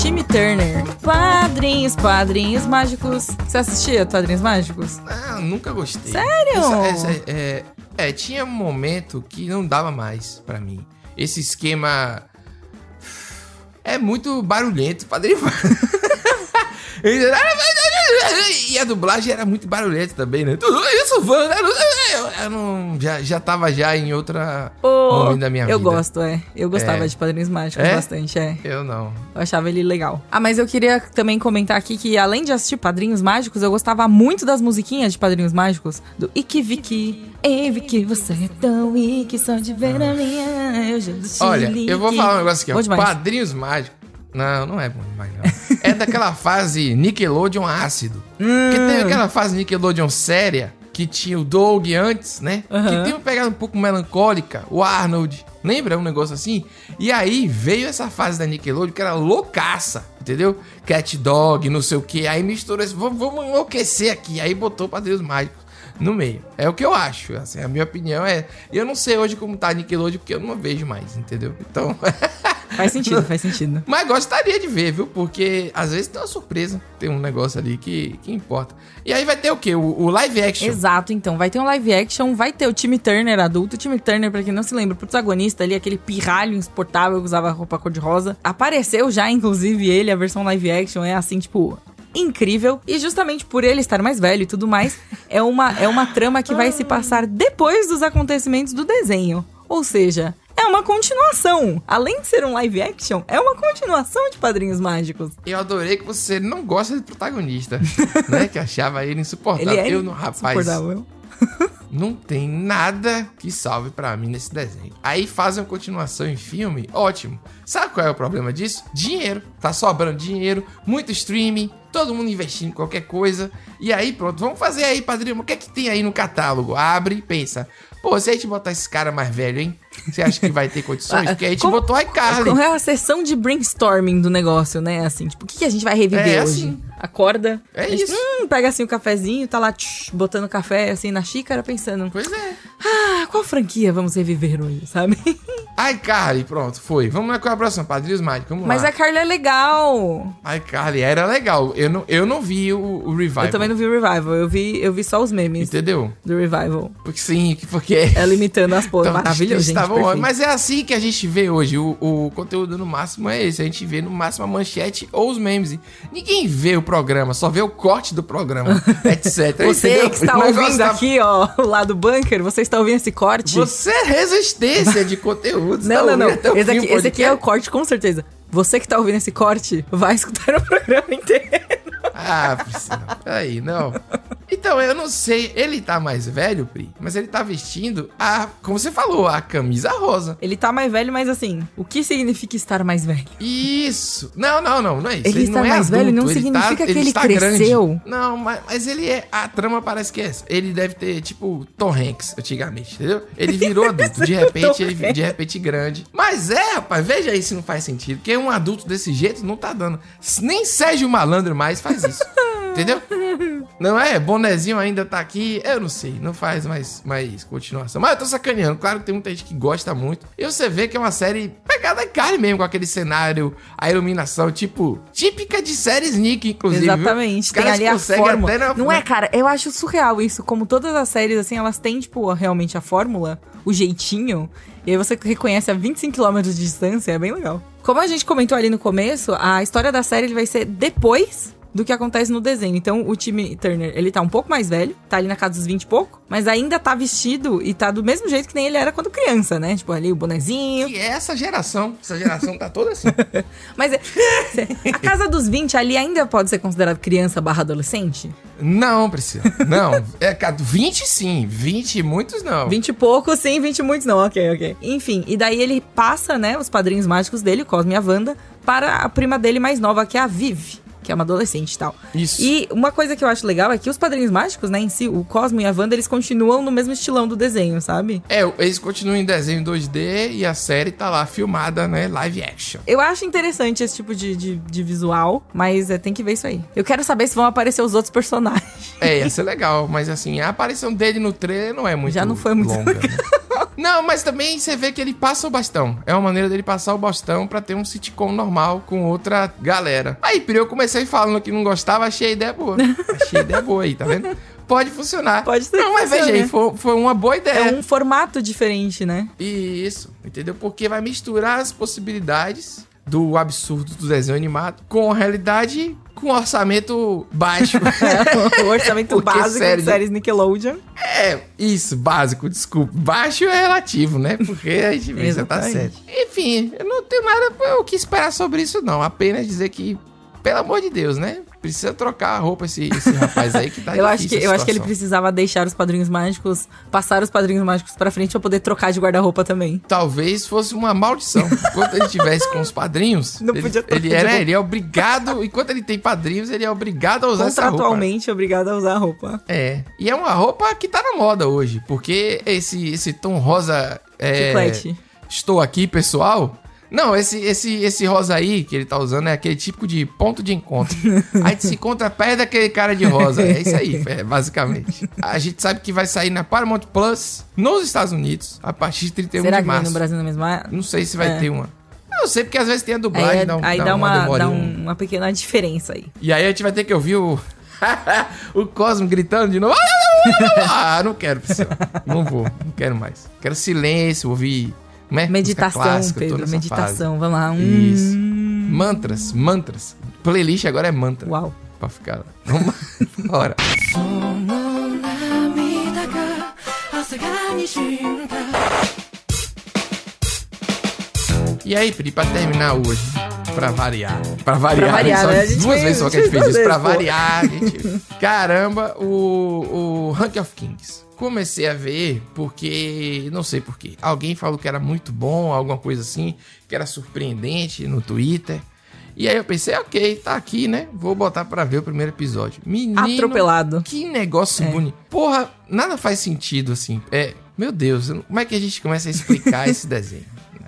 Speaker 2: Time Turner. Padrinhos, padrinhos mágicos. Você assistia Padrinhos Mágicos?
Speaker 1: Ah, nunca gostei.
Speaker 2: Sério?
Speaker 1: Essa- essa- é, é, tinha um momento que não dava mais pra mim. Esse esquema é muito barulhento, padrinho. E a dublagem era muito barulhenta também, né? Tudo isso, fã, né? Eu, eu não, já, já tava já em outra momento da minha
Speaker 2: eu
Speaker 1: vida.
Speaker 2: gosto, é. Eu gostava
Speaker 1: É.
Speaker 2: de Padrinhos Mágicos
Speaker 1: É?
Speaker 2: bastante, é.
Speaker 1: Eu não.
Speaker 2: Eu achava ele legal. Ah, mas eu queria também comentar aqui que, além de assistir Padrinhos Mágicos, eu gostava muito das musiquinhas de Padrinhos Mágicos. Do Iki Viki. Ei, Viki, você é tão Iki, só de ver a minha. Eu já
Speaker 1: Olha, eu vou falar um negócio aqui, ó. Padrinhos mágicos. Não, não é bom demais, não. Daquela fase Nickelodeon ácido. Porque
Speaker 2: Hum.
Speaker 1: teve aquela fase Nickelodeon séria, que tinha o Doug antes, né?
Speaker 2: Aham.
Speaker 1: Que tem uma pegada um pouco melancólica, o Arnold. Lembra um negócio assim? E aí veio essa fase da Nickelodeon que era loucaça, entendeu? Cat Dog, não sei o que. Aí misturou esse. Vamos, enlouquecer aqui. Aí botou Padrinhos Mágicos no meio. É o que eu acho. Assim, a minha opinião é. Eu não sei hoje como tá a Nickelodeon, porque eu não vejo mais, entendeu? Então.
Speaker 2: Faz sentido, faz sentido.
Speaker 1: Mas gostaria de ver, viu? Porque às vezes tem uma surpresa. Tem um negócio ali que, que importa. E aí vai ter o quê? O, o live action.
Speaker 2: Exato, então. Vai ter um live action, vai ter o Timmy Turner adulto. O Timmy Turner, pra quem não se lembra, o protagonista ali, aquele pirralho insuportável que usava roupa cor-de-rosa. Apareceu já, inclusive, ele, a versão live action. É assim, tipo. Incrível. E justamente por ele estar mais velho e tudo mais, é uma, é uma trama que vai se passar depois dos acontecimentos do desenho. Ou seja, é uma continuação. Além de ser um live action, é uma continuação de Padrinhos Mágicos.
Speaker 1: Eu adorei que você não gosta do protagonista, né? Que achava ele insuportável.
Speaker 2: Ele é
Speaker 1: eu, não, rapaz,
Speaker 2: insuportável.
Speaker 1: não tem nada que salve pra mim nesse desenho. Aí fazem uma continuação em filme, ótimo. Sabe qual é o problema disso? Dinheiro. Tá sobrando dinheiro, muito streaming, todo mundo investindo em qualquer coisa. E aí, pronto, vamos fazer aí, padrinho. O que é que tem aí no catálogo? Abre e pensa. Pô, se a gente botar esse cara mais velho, hein? Você acha que vai ter condições? Porque a gente
Speaker 2: Como-
Speaker 1: botou a iCarly.
Speaker 2: Qual é a sessão de brainstorming do negócio, né? Assim, tipo, o que, que a gente vai reviver
Speaker 1: É,
Speaker 2: hoje?
Speaker 1: assim.
Speaker 2: Acorda.
Speaker 1: É
Speaker 2: gente,
Speaker 1: isso.
Speaker 2: Hum, pega assim o cafezinho, tá lá tch, botando café assim na xícara, pensando,
Speaker 1: Pois é.
Speaker 2: Ah, qual franquia vamos reviver hoje, sabe?
Speaker 1: iCarly, pronto, foi. Vamos lá com a próxima, Padrinhos Mágicos, vamos
Speaker 2: Mas
Speaker 1: lá.
Speaker 2: a Carla é legal.
Speaker 1: iCarly era legal. Eu não, eu não vi o, o revival.
Speaker 2: Eu também não vi o revival, eu vi, eu vi só os memes
Speaker 1: Entendeu?
Speaker 2: do revival.
Speaker 1: Porque sim, porque...
Speaker 2: Ela imitando as poses.
Speaker 1: Então,
Speaker 2: Maravilhoso, gente.
Speaker 1: estavam. Mas é assim que a gente vê hoje. O, o conteúdo no máximo é esse. A gente vê no máximo a manchete ou os memes. Ninguém vê o programa, só vê o corte do programa, etc.
Speaker 2: Você
Speaker 1: entendeu?
Speaker 2: que está ouvindo
Speaker 1: tá-
Speaker 2: aqui, ó, lá do bunker, você está ouvindo esse corte?
Speaker 1: Você é resistência de conteúdos.
Speaker 2: Não,
Speaker 1: tá
Speaker 2: não, não. Esse aqui, esse aqui é o corte, com certeza. Você que tá ouvindo esse corte, vai escutar o programa inteiro.
Speaker 1: Ah, Priscila. Aí, não. Então, eu não sei. Ele tá mais velho, Pri, mas ele tá vestindo a, como você falou, a camisa rosa.
Speaker 2: Ele tá mais velho, mas assim, o que significa estar mais velho?
Speaker 1: Isso! Não, não, não, não é isso.
Speaker 2: Ele
Speaker 1: não
Speaker 2: estar
Speaker 1: é
Speaker 2: mais
Speaker 1: adulto,
Speaker 2: velho não
Speaker 1: ele
Speaker 2: significa
Speaker 1: tá,
Speaker 2: que ele
Speaker 1: está
Speaker 2: cresceu.
Speaker 1: Grande. Não, mas, mas ele é. A trama parece que é essa. Ele deve ter, tipo, Tom Hanks antigamente, entendeu? Ele virou adulto. De repente,
Speaker 2: Tom
Speaker 1: ele de repente grande. Mas é, rapaz, veja aí se não faz sentido. Porque um adulto desse jeito não tá dando. Nem Sérgio Malandro mais faz isso. Entendeu? Não é? Bonezinho ainda tá aqui. Eu não sei. Não faz mais, mais continuação. Mas eu tô sacaneando. Claro que tem muita gente que gosta muito. E você vê que é uma série pegada em carne mesmo, com aquele cenário, a iluminação, tipo, típica de séries Nick, inclusive.
Speaker 2: Exatamente, tem ali a fórmula.
Speaker 1: na-
Speaker 2: Não é, cara? Eu acho surreal isso. Como todas as séries, assim, elas têm, tipo, realmente a fórmula, o jeitinho. E aí você reconhece a 25 km de distância, é bem legal. Como a gente comentou ali no começo, a história da série vai ser depois do que acontece no desenho. Então, o time Turner, ele tá um pouco mais velho, tá ali na casa dos 20 e pouco, mas ainda tá vestido e tá do mesmo jeito que nem ele era quando criança, né? Tipo, ali o bonezinho.
Speaker 1: Que é essa geração. Essa geração tá toda assim.
Speaker 2: Mas é, a casa dos 20 ali ainda pode ser considerado criança barra adolescente?
Speaker 1: Não, Priscila. Não. É, cara, 20 sim. 20 muitos não.
Speaker 2: 20 e pouco, sim, 20 e muitos não, ok, ok. Enfim, e daí ele passa, né, os padrinhos mágicos dele, Cosme e a Wanda, para a prima dele mais nova, que é a Viv, que é uma adolescente e tal.
Speaker 1: Isso.
Speaker 2: E uma coisa que eu acho legal é que os padrinhos mágicos, né, em si, o Cosmo e a Wanda, eles continuam no mesmo estilão do desenho, sabe?
Speaker 1: É, eles continuam em desenho 2D e a série tá lá filmada, né? Live action.
Speaker 2: Eu acho interessante esse tipo de, de, de visual, mas é, tem que ver isso aí. Eu quero saber se vão aparecer os outros personagens.
Speaker 1: É, ia ser legal, mas assim, a aparição dele no trailer não é muito
Speaker 2: Já não foi muito
Speaker 1: longa. né? Não, mas também você vê que ele passa o bastão. É uma maneira dele passar o bastão pra ter um sitcom normal com outra galera. Aí, Pri, eu comecei falando que não gostava, achei a ideia boa. Achei a ideia boa aí, tá vendo? Pode funcionar.
Speaker 2: Pode ser
Speaker 1: Não, mas veja aí, foi, foi uma boa ideia.
Speaker 2: É um formato diferente, né?
Speaker 1: Isso, entendeu? Porque vai misturar as possibilidades do absurdo do desenho animado com a realidade com orçamento baixo.
Speaker 2: o orçamento
Speaker 1: Porque,
Speaker 2: básico
Speaker 1: sério,
Speaker 2: de séries Nickelodeon.
Speaker 1: é, isso, básico, desculpa. Baixo é relativo, né? Porque a gente vê, já tá certo. Enfim, eu não tenho nada o que esperar sobre isso, não. Apenas dizer que, pelo amor de Deus, né? Precisa trocar a roupa esse, esse rapaz aí que tá
Speaker 2: eu acho que, eu acho que ele precisava deixar os padrinhos mágicos, passar os padrinhos mágicos pra frente pra poder trocar de guarda-roupa também.
Speaker 1: Talvez fosse uma maldição. Enquanto ele tivesse com os padrinhos,
Speaker 2: Não
Speaker 1: ele,
Speaker 2: podia
Speaker 1: ele era, ele é obrigado, enquanto ele tem padrinhos, ele é obrigado a usar essa roupa.
Speaker 2: Contratualmente obrigado a usar a roupa.
Speaker 1: É. E é uma roupa que tá na moda hoje, porque esse, esse tom rosa. É,
Speaker 2: Chiclete.
Speaker 1: Estou aqui, pessoal. Não, esse, esse, esse rosa aí que ele tá usando é aquele tipo de ponto de encontro. a gente se encontra perto daquele cara de rosa. É isso aí, é, basicamente. A gente sabe que vai sair na Paramount Plus nos Estados Unidos a partir de 31
Speaker 2: Será
Speaker 1: de
Speaker 2: que vem
Speaker 1: março.
Speaker 2: no Brasil na mesma...
Speaker 1: Não sei se vai
Speaker 2: É.
Speaker 1: ter uma. Eu sei porque às vezes tem a dublagem,
Speaker 2: Aí, é-
Speaker 1: dá, um-
Speaker 2: aí
Speaker 1: dá
Speaker 2: dá, uma, dá
Speaker 1: demorinha.
Speaker 2: um- uma pequena diferença aí.
Speaker 1: E aí a gente vai ter que ouvir o. o Cosmo gritando de novo. ah, não quero, Priscila. Não vou, não quero mais. Quero silêncio, ouvir. Né?
Speaker 2: Meditação,
Speaker 1: clássica,
Speaker 2: Pedro, meditação. Vamos lá. Hum,
Speaker 1: Isso. fase. Mantras, mantras. Playlist agora é mantra.
Speaker 2: Uau.
Speaker 1: Pra ficar lá. Vamos Bora. E aí, Pri, pra terminar hoje, pra variar. Pra variar,
Speaker 2: Pra variar,
Speaker 1: só
Speaker 2: né? Gente
Speaker 1: duas
Speaker 2: fez-
Speaker 1: vezes só que a gente
Speaker 2: fez
Speaker 1: isso. Pra
Speaker 2: pô.
Speaker 1: variar, gente. Caramba, o, o Rank of Kings. Comecei a ver porque, não sei porquê. Alguém falou que era muito bom, alguma coisa assim, que era surpreendente no Twitter. E aí eu pensei, ok, tá aqui, né? Vou botar pra ver o primeiro episódio. Menino,
Speaker 2: Atropelado.
Speaker 1: que negócio
Speaker 2: É.
Speaker 1: bonito. Porra, nada faz sentido assim. É, meu Deus, como é que a gente começa a explicar esse desenho?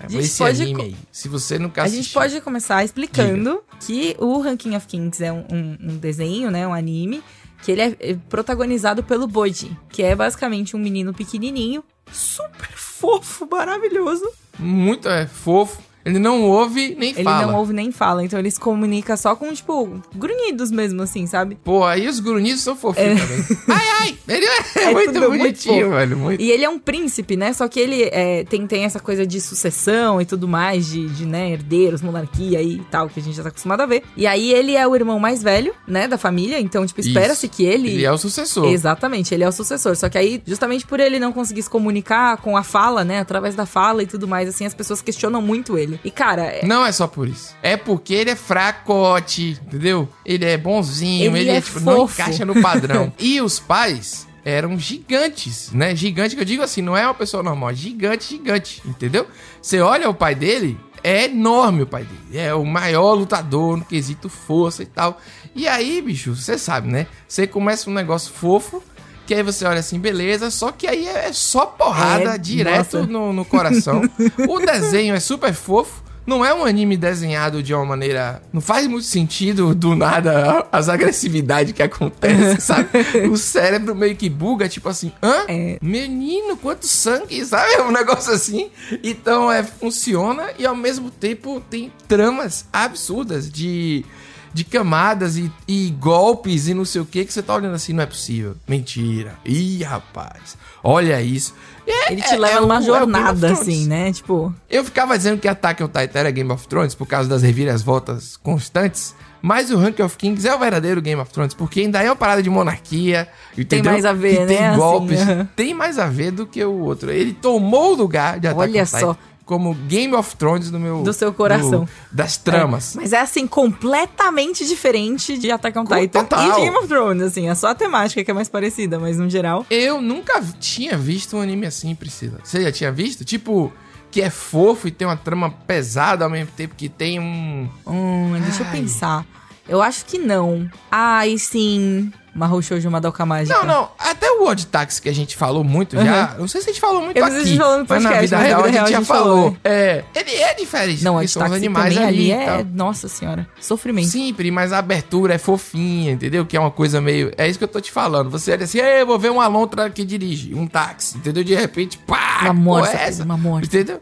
Speaker 2: gente
Speaker 1: Esse
Speaker 2: pode
Speaker 1: anime aí. Se você nunca
Speaker 2: A
Speaker 1: assistiu.
Speaker 2: gente pode começar explicando que o Ranking of Kings é um, um- um desenho, né? Um anime. Que ele é é protagonizado pelo Boji. Que é basicamente um menino pequenininho. Super fofo, maravilhoso.
Speaker 1: Muito é, fofo. Ele não ouve nem
Speaker 2: Ele
Speaker 1: fala.
Speaker 2: não ouve nem fala. Então ele se comunica só com, tipo, grunhidos mesmo, assim, sabe?
Speaker 1: Pô, aí os grunhidos são fofinhos também. Ai, ai! Ele é,
Speaker 2: É
Speaker 1: muito
Speaker 2: muito
Speaker 1: bonitinho,
Speaker 2: fofo.
Speaker 1: velho. Muito.
Speaker 2: E ele é um príncipe, né? Só que ele é, tem, tem essa coisa de sucessão e tudo mais, de, de né, herdeiros, monarquia e tal, que a gente já tá acostumado a ver. E aí ele é o irmão mais velho, né, da família. Então, tipo, espera-se que ele.
Speaker 1: Ele é o sucessor.
Speaker 2: Exatamente, ele é o sucessor. Só que aí, justamente por ele não conseguir se comunicar com a fala, né? Através da fala e tudo mais, assim, as pessoas questionam muito ele. E, cara, é-
Speaker 1: Não é só por isso. É porque ele é fracote, entendeu? Ele é bonzinho,
Speaker 2: Ele
Speaker 1: ele, é, tipo, não encaixa no padrão. e os pais eram gigantes, né? Gigante que eu digo assim, não é uma pessoa normal, é gigante, gigante, entendeu? Você olha o pai dele, é enorme o pai dele. É o maior lutador no quesito força e tal. E aí, bicho, você sabe, né? Você começa um negócio fofo, que aí você olha assim, beleza, só que aí é só porrada
Speaker 2: É,
Speaker 1: direto no, no coração. o desenho é super fofo, não é um anime desenhado de uma maneira. Não faz muito sentido do nada as agressividades que acontecem, sabe? O cérebro meio que buga, tipo assim, hã?
Speaker 2: É.
Speaker 1: Menino, quanto sangue, sabe? É um negócio assim. Então, é, funciona e ao mesmo tempo tem tramas absurdas de de camadas e, e, golpes e não sei o que, que você tá olhando assim, não é possível. Mentira. Ih, rapaz, olha isso.
Speaker 2: É, Ele te é, leva é numa jornada, assim, né? Tipo.
Speaker 1: Eu ficava dizendo que Attack on Titan era Game of Thrones por causa das reviravoltas constantes. Mas o Rank of Kings é o verdadeiro Game of Thrones, porque ainda é uma parada de monarquia. Entendeu?
Speaker 2: Tem mais a ver,
Speaker 1: que
Speaker 2: né?
Speaker 1: Tem golpes. Assim, Tem mais a ver do que o outro. Ele tomou o lugar de Attack
Speaker 2: Olha
Speaker 1: on
Speaker 2: só.
Speaker 1: Como Game of Thrones no meu
Speaker 2: do seu coração
Speaker 1: do, das tramas.
Speaker 2: É, mas é assim completamente diferente de Attack on Titan
Speaker 1: Total.
Speaker 2: e de Game of Thrones, assim, é só a temática que é mais parecida, mas no geral.
Speaker 1: Eu nunca tinha visto um anime assim, Priscila. Você já tinha visto? Tipo que é fofo e tem uma trama pesada ao mesmo tempo que tem um.
Speaker 2: Hum, deixa Ai. eu pensar. Eu acho que não. Ai, sim. Mahou Shoujo Madoka Mágica.
Speaker 1: Não, não. Até o Odd Taxi que a gente falou muito uhum. já. Não sei se a gente falou muito
Speaker 2: eu
Speaker 1: aqui.
Speaker 2: Gente falou no podcast,
Speaker 1: mas na vida
Speaker 2: mas
Speaker 1: real,
Speaker 2: na
Speaker 1: a gente
Speaker 2: real
Speaker 1: já
Speaker 2: a gente
Speaker 1: falou.
Speaker 2: falou.
Speaker 1: É, ele é diferente.
Speaker 2: Não, Odd
Speaker 1: são os
Speaker 2: Taxi
Speaker 1: animais
Speaker 2: também
Speaker 1: ali.
Speaker 2: ali é... Nossa senhora. Sofrimento.
Speaker 1: Sim, Pri, mas a abertura é fofinha, entendeu? Que é uma coisa meio... É isso que eu tô te falando. Você olha assim, eu vou ver uma lontra que dirige, um táxi, entendeu? De repente, pá!
Speaker 2: Uma morsa,
Speaker 1: é essa?
Speaker 2: uma morsa.
Speaker 1: Entendeu?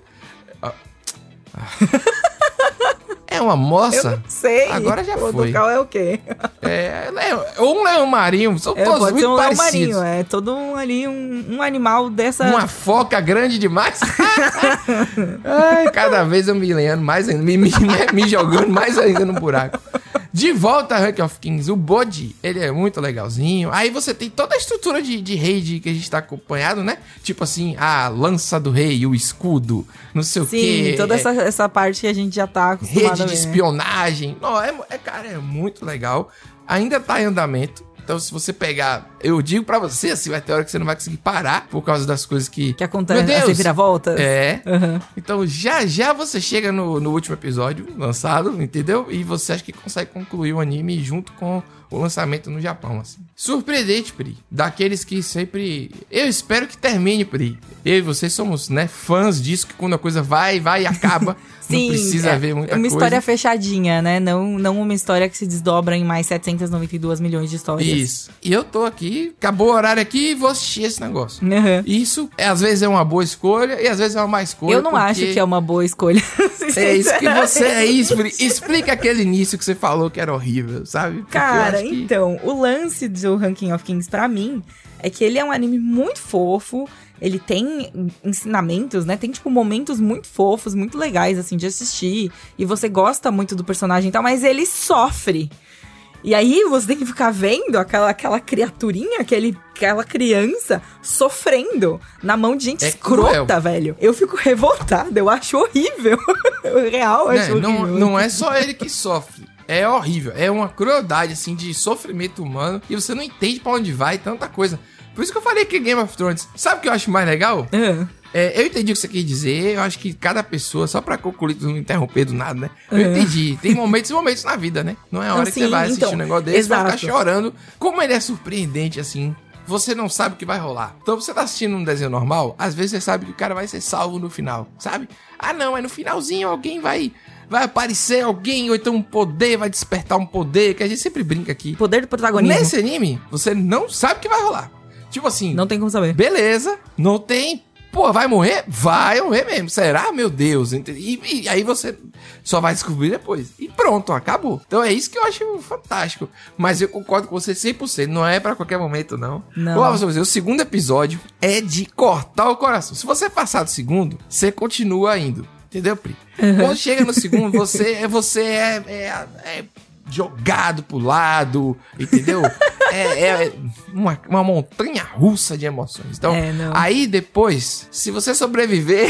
Speaker 1: É uma moça?
Speaker 2: Eu não sei.
Speaker 1: Agora já
Speaker 2: o
Speaker 1: foi.
Speaker 2: Qual é o quê?
Speaker 1: É, ou um leão marinho, são
Speaker 2: É,
Speaker 1: todos muito
Speaker 2: um
Speaker 1: parecidos.
Speaker 2: marinho, é todo um, ali um, um animal dessa.
Speaker 1: Uma foca grande demais. Ai, cada vez eu me lendo mais ainda, me, me, me jogando mais ainda no buraco. De volta a Rank of Kings, o Bode, ele é muito legalzinho. Aí você tem toda a estrutura de, de rei que a gente tá acompanhado, né? Tipo assim, a lança do rei, o escudo, não sei
Speaker 2: Sim,
Speaker 1: o quê.
Speaker 2: toda
Speaker 1: é,
Speaker 2: essa, essa parte que a gente já tá acostumado
Speaker 1: Rede de
Speaker 2: ver.
Speaker 1: espionagem. Não, é, é, cara, é muito legal. Ainda tá em andamento. Então, se você pegar, eu digo pra você, assim, vai ter hora que você não vai conseguir parar por causa das coisas que.
Speaker 2: Que acontece,
Speaker 1: Meu Deus!
Speaker 2: reviravoltas.
Speaker 1: É.
Speaker 2: Aham.
Speaker 1: Então, já já você chega no, no último episódio lançado, entendeu? E você acha que consegue concluir o anime junto com o lançamento no Japão, assim. Surpreendente, Pri. Daqueles que sempre. Eu espero que termine, Pri. Eu e você somos, né, fãs disso, que quando a coisa vai, vai e acaba.
Speaker 2: Sim,
Speaker 1: não precisa
Speaker 2: é,
Speaker 1: ver muita
Speaker 2: é uma
Speaker 1: coisa.
Speaker 2: história fechadinha, né? Não, não uma história que se desdobra em mais 792 milhões de histórias.
Speaker 1: Isso. E eu tô aqui, acabou o horário aqui e vou assistir esse negócio.
Speaker 2: Aham.
Speaker 1: Isso, é, às vezes é uma boa escolha e às vezes é uma má escolha.
Speaker 2: Eu não
Speaker 1: porque
Speaker 2: acho que é uma boa escolha.
Speaker 1: É isso que você é isso. Pri. Explica aquele início que você falou que era horrível, sabe? Porque eu
Speaker 2: Cara,
Speaker 1: acho que-
Speaker 2: então, o lance do Ranking of Kings pra mim é que ele é um anime muito fofo. Ele tem ensinamentos, né? Tem, tipo, momentos muito fofos, muito legais, assim, de assistir. E você gosta muito do personagem e tal, mas ele sofre. E aí você tem que ficar vendo aquela, aquela criaturinha, aquele, aquela criança sofrendo na mão de gente
Speaker 1: É
Speaker 2: escrota,
Speaker 1: cruel.
Speaker 2: velho. Eu fico revoltada, eu acho horrível. Eu real
Speaker 1: Né,
Speaker 2: acho
Speaker 1: não,
Speaker 2: horrível.
Speaker 1: não é só ele que sofre. É horrível. É uma crueldade, assim, de sofrimento humano. E você não entende pra onde vai tanta coisa. Por isso que eu falei que é Game of Thrones. Sabe o que eu acho mais legal?
Speaker 2: Ah,
Speaker 1: É, eu entendi o que você quis dizer. Eu acho que cada pessoa, só pra concluir, não interromper do nada, né? Eu
Speaker 2: Uhum.
Speaker 1: entendi. Tem momentos e momentos na vida, né? Não é hora que
Speaker 2: sim,
Speaker 1: você vai assistir
Speaker 2: então,
Speaker 1: um negócio desse e vai
Speaker 2: exato.
Speaker 1: ficar chorando. Como ele é surpreendente, assim. Você não sabe o que vai rolar. Então você tá assistindo um desenho normal, às vezes você sabe que o cara vai ser salvo no final, sabe? Ah, não, é no finalzinho alguém vai. Vai aparecer alguém, ou então um poder, vai despertar um poder, que a gente sempre brinca aqui.
Speaker 2: Poder do protagonismo.
Speaker 1: Nesse anime, você não sabe o que vai rolar. Tipo assim,
Speaker 2: Não tem como saber.
Speaker 1: Beleza, não tem. Pô, vai morrer? Vai morrer mesmo. Será? Meu Deus. E, e aí você só vai descobrir depois. E pronto, acabou. Então é isso que eu acho fantástico. Mas eu concordo com você 100%. Não é pra qualquer momento, não.
Speaker 2: Não.
Speaker 1: Vou você, o segundo episódio é de cortar o coração. Se você passar do segundo, você continua indo. Entendeu, Pri? Quando chega no segundo, você, você é, é- é jogado pro lado, entendeu? é é uma, uma montanha russa de emoções. Então,
Speaker 2: É,
Speaker 1: aí depois, se você sobreviver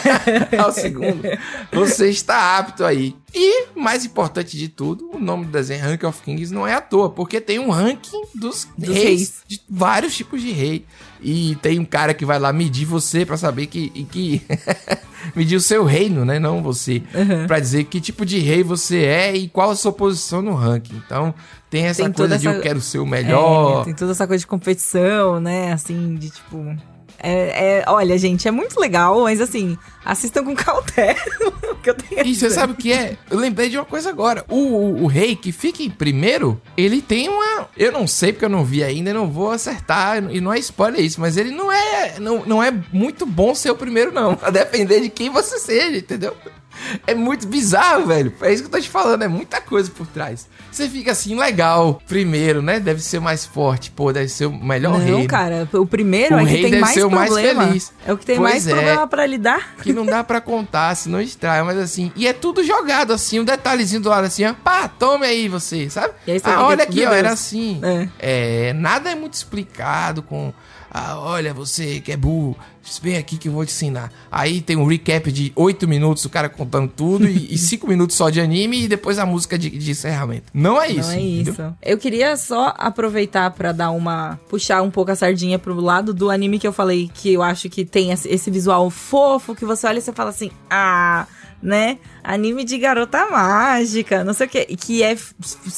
Speaker 1: ao segundo, você está apto aí. E, mais importante de tudo, o nome do desenho Rank of Kings não é à toa, porque tem um ranking dos,
Speaker 2: Dos
Speaker 1: reis,
Speaker 2: reis.
Speaker 1: de vários tipos de rei. E tem um cara que vai lá medir você pra saber que. e que medir o seu reino, né? Não você.
Speaker 2: Uhum.
Speaker 1: Pra dizer que tipo de rei você é e qual a sua posição no ranking. Então, tem essa
Speaker 2: Tem
Speaker 1: coisa de
Speaker 2: essa-
Speaker 1: eu quero ser o melhor.
Speaker 2: É, tem toda essa coisa de competição, né? Assim, de tipo. É, é- olha, gente, é muito legal, mas assim, assistam com cautela. que eu tenho
Speaker 1: E você sabe o que é? Eu lembrei de uma coisa agora. O, o, o rei que fica em primeiro, ele tem uma. Eu não sei porque eu não vi ainda, não vou acertar. E não é spoiler isso, mas ele não é. Não, não é muito bom ser o primeiro, não. A depender de quem você seja, entendeu? É muito bizarro, velho. É isso que eu tô te falando, é muita coisa por trás. Você fica assim, legal, primeiro, né? Deve ser mais forte, pô, deve ser o melhor
Speaker 2: Não,
Speaker 1: rei. né?
Speaker 2: cara, o primeiro
Speaker 1: O
Speaker 2: é que
Speaker 1: rei
Speaker 2: tem
Speaker 1: deve
Speaker 2: mais
Speaker 1: ser o mais
Speaker 2: problema.
Speaker 1: feliz.
Speaker 2: É o que tem
Speaker 1: Pois
Speaker 2: mais
Speaker 1: é.
Speaker 2: problema pra lidar.
Speaker 1: que não dá pra contar, senão estranha, mas assim, e é tudo jogado assim, um detalhezinho do lado assim, ó, pá, tome aí você, sabe?
Speaker 2: E aí você
Speaker 1: ah, olha aqui, ó,
Speaker 2: Deus.
Speaker 1: era assim.
Speaker 2: É.
Speaker 1: É, nada é muito explicado com, ah, olha, você que é burro, vem aqui que eu vou te ensinar. Aí tem um recap de 8 minutos, o cara contando tudo, e 5 minutos só de anime, e depois a música de, de encerramento. Não é isso.
Speaker 2: Não é
Speaker 1: entendeu?
Speaker 2: isso. Eu queria só aproveitar pra dar uma. puxar um pouco a sardinha pro lado do anime que eu falei, que eu acho que tem esse visual fofo, que você olha e você fala assim, ah. Né? Anime de garota mágica, não sei o que. Que é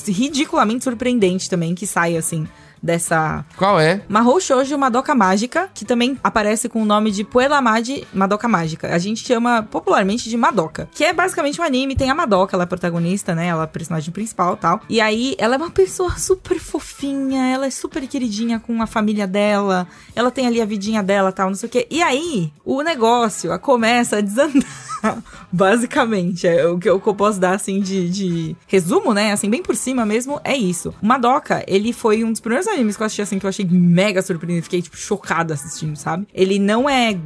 Speaker 2: ridiculamente surpreendente também, que sai assim dessa
Speaker 1: Qual é?
Speaker 2: Mahou Shoujo Madoka Mágica, que também aparece com o nome de Puelamade Madoka Mágica. A gente chama popularmente de Madoka, que é basicamente um anime, tem a Madoka, ela é a protagonista, né? Ela é a personagem principal e tal. E aí, ela é uma pessoa super fofinha, ela é super queridinha com a família dela, ela tem ali a vidinha dela tal, não sei o quê. E aí, o negócio a- começa a desandar. Basicamente, é o que eu, o que eu posso dar assim de, de resumo, né? Assim, bem por cima mesmo, é isso. O Madoka, ele foi um dos primeiros animes que eu assisti assim que eu achei mega surpreendente, fiquei tipo chocada assistindo, sabe? Ele não é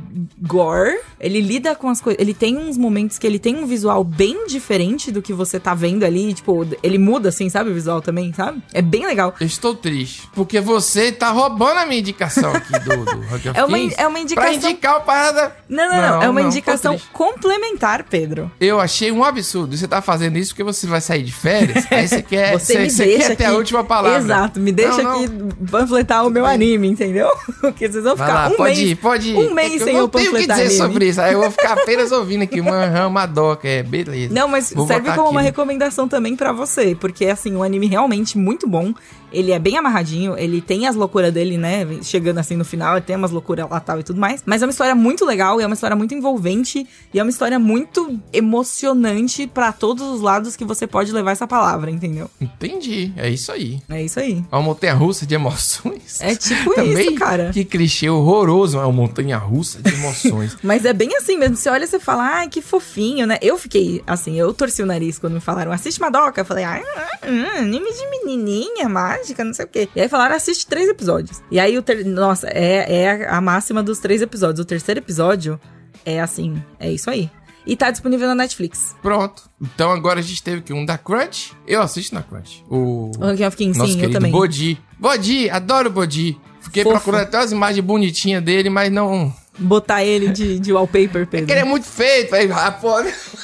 Speaker 2: gore, ele lida com as coisas, ele tem uns momentos que ele tem um visual bem diferente do que você tá vendo ali, tipo, ele muda assim, sabe, o visual também, sabe? É bem legal.
Speaker 1: Eu estou triste, porque você tá roubando a minha indicação aqui do, do
Speaker 2: É uma, é uma
Speaker 1: Pra
Speaker 2: indicação.
Speaker 1: indicar uma parada
Speaker 2: Não, não, não, É uma
Speaker 1: tô
Speaker 2: indicação complementar, Pedro.
Speaker 1: Eu achei um absurdo. Você tá fazendo isso porque você vai sair de férias. aí você quer,
Speaker 2: Você me
Speaker 1: você
Speaker 2: deixa
Speaker 1: quer ter a
Speaker 2: aqui-
Speaker 1: última palavra.
Speaker 2: Exato, me deixa
Speaker 1: Não, não.
Speaker 2: aqui panfletar o meu anime, entendeu? Porque vocês vão ficar
Speaker 1: lá,
Speaker 2: um
Speaker 1: pode
Speaker 2: mês,
Speaker 1: ir, pode ir.
Speaker 2: um mês
Speaker 1: É
Speaker 2: sem
Speaker 1: eu
Speaker 2: eu
Speaker 1: não tenho o que
Speaker 2: panfletar
Speaker 1: dizer
Speaker 2: anime.
Speaker 1: sobre isso. Aí eu vou ficar apenas ouvindo aqui uma Madoka. É, beleza.
Speaker 2: Não, mas
Speaker 1: Vou
Speaker 2: serve como
Speaker 1: aqui,
Speaker 2: uma recomendação também pra você, porque assim, um anime realmente muito bom. Ele é bem amarradinho, ele tem as loucuras dele, né? Chegando assim no final, ele tem umas loucuras lá tal e tudo mais. Mas é uma história muito legal, é uma história muito envolvente, e é uma história muito emocionante pra todos os lados que você pode levar essa palavra, entendeu?
Speaker 1: Entendi. É isso aí.
Speaker 2: É isso aí.
Speaker 1: É uma montanha-russa de emoções.
Speaker 2: É tipo
Speaker 1: Também,
Speaker 2: isso, cara.
Speaker 1: Que clichê horroroso. É uma montanha-russa de emoções.
Speaker 2: Mas é bem assim mesmo. Você olha e você fala, ai, que fofinho, né? Eu fiquei assim, eu torci o nariz quando me falaram, assiste Madoka. Eu falei, ai, hum, anime de menininha, mágica, não sei o quê. E aí falaram, assiste três episódios. E aí o ter... Nossa, é, é a máxima dos três episódios. O terceiro episódio é assim, é isso aí. E tá disponível na Netflix.
Speaker 1: Pronto. Então agora a gente teve que um da Crunch. Eu assisto na Crunch. O
Speaker 2: O Ranking of Kings,
Speaker 1: nosso
Speaker 2: sim, eu também.
Speaker 1: Bodi. Bodi, adoro o Bodi. Fiquei
Speaker 2: Fofo.
Speaker 1: procurando até as imagens bonitinhas dele, mas não.
Speaker 2: Botar ele de, de wallpaper, Pedro.
Speaker 1: Ele é muito feio, velho.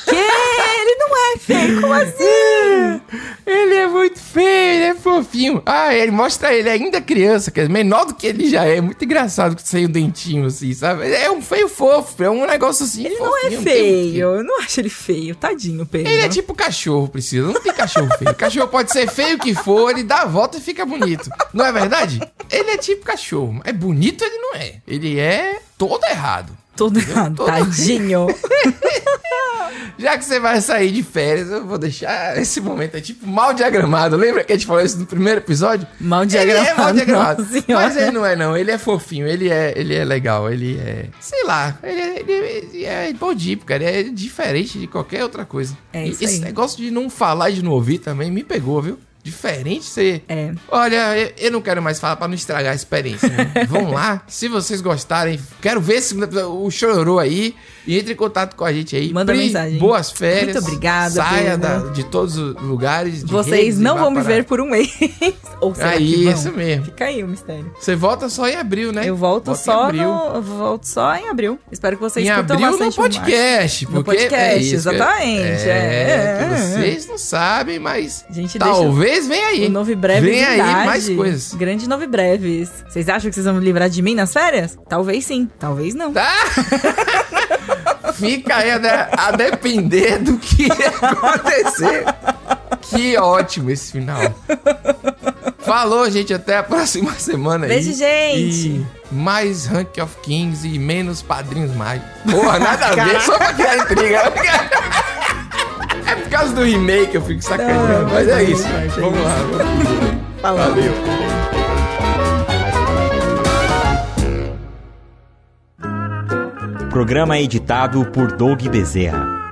Speaker 2: Que? Ele não é feio, como assim?
Speaker 1: Ele é muito feio, ele é fofinho. Ah, ele mostra ele ainda criança, que é menor do que ele já é. Muito engraçado sem o dentinho, assim, sabe? É um feio fofo, é um negócio assim.
Speaker 2: Ele não é
Speaker 1: fofinho, tem muito
Speaker 2: feio. Eu não acho ele feio. Tadinho, Pedro.
Speaker 1: Ele é tipo cachorro, precisa. Não tem cachorro feio. Cachorro pode ser feio que for, ele dá a volta e fica bonito. Não é verdade? Ele é tipo cachorro. É bonito, ele não é. Ele é todo errado.
Speaker 2: Todo errado,
Speaker 1: Todo-
Speaker 2: tadinho.
Speaker 1: Já que você vai sair de férias, eu vou deixar esse momento. É tipo mal diagramado. Lembra que a gente falou isso no primeiro episódio?
Speaker 2: Mal
Speaker 1: Ele
Speaker 2: diagramado.
Speaker 1: é mal diagramado. Mas ele não é, não. Ele é fofinho. Ele é, ele é legal. Ele é. Sei lá. Ele é, ele é, ele é bodipo, cara. Ele é diferente de qualquer outra coisa.
Speaker 2: É isso
Speaker 1: Esse
Speaker 2: aí.
Speaker 1: negócio de não falar e de não ouvir também me pegou, viu? Diferente ser.
Speaker 2: É.
Speaker 1: Olha, eu, eu não quero mais falar pra não estragar a experiência. né? Vão lá, se vocês gostarem, quero ver esse, o chororô aí e entre em contato com a gente aí.
Speaker 2: Manda
Speaker 1: Pri,
Speaker 2: mensagem.
Speaker 1: Boas férias.
Speaker 2: Muito obrigada,
Speaker 1: Saia da- de todos os lugares.
Speaker 2: Vocês não vão me
Speaker 1: para-
Speaker 2: ver por um mês. Ou será
Speaker 1: É
Speaker 2: vão?
Speaker 1: isso mesmo.
Speaker 2: Fica aí o mistério.
Speaker 1: Você volta só em abril, né?
Speaker 2: Eu volto
Speaker 1: Volta em
Speaker 2: só
Speaker 1: abril.
Speaker 2: no, eu volto só em abril. Espero que vocês
Speaker 1: Em
Speaker 2: escutam
Speaker 1: abril no
Speaker 2: bastante o
Speaker 1: podcast.
Speaker 2: No
Speaker 1: Porque
Speaker 2: podcast,
Speaker 1: é isso
Speaker 2: exatamente,
Speaker 1: É,
Speaker 2: é.
Speaker 1: que vocês não sabem, mas
Speaker 2: gente
Speaker 1: talvez venha aí.
Speaker 2: O Novo Breves
Speaker 1: Vem aí mais coisas.
Speaker 2: Grande Novo Breves. Vocês acham que vocês vão me livrar de mim nas férias? Talvez sim, talvez não.
Speaker 1: Tá? Fica aí a, de- a depender do que acontecer. Que ótimo esse final. Falou, gente. Até a próxima semana aí.
Speaker 2: Beijo, gente.
Speaker 1: E mais Rank of Kings e menos Padrinhos Mágicos. Porra, nada a ver, só pra criar intriga. É por causa do remake eu fico sacaneando,
Speaker 2: Não,
Speaker 1: mas é
Speaker 2: mas
Speaker 1: isso.
Speaker 2: é isso,
Speaker 1: Vamos lá. Valeu.
Speaker 4: Programa editado por Doug Bezerra.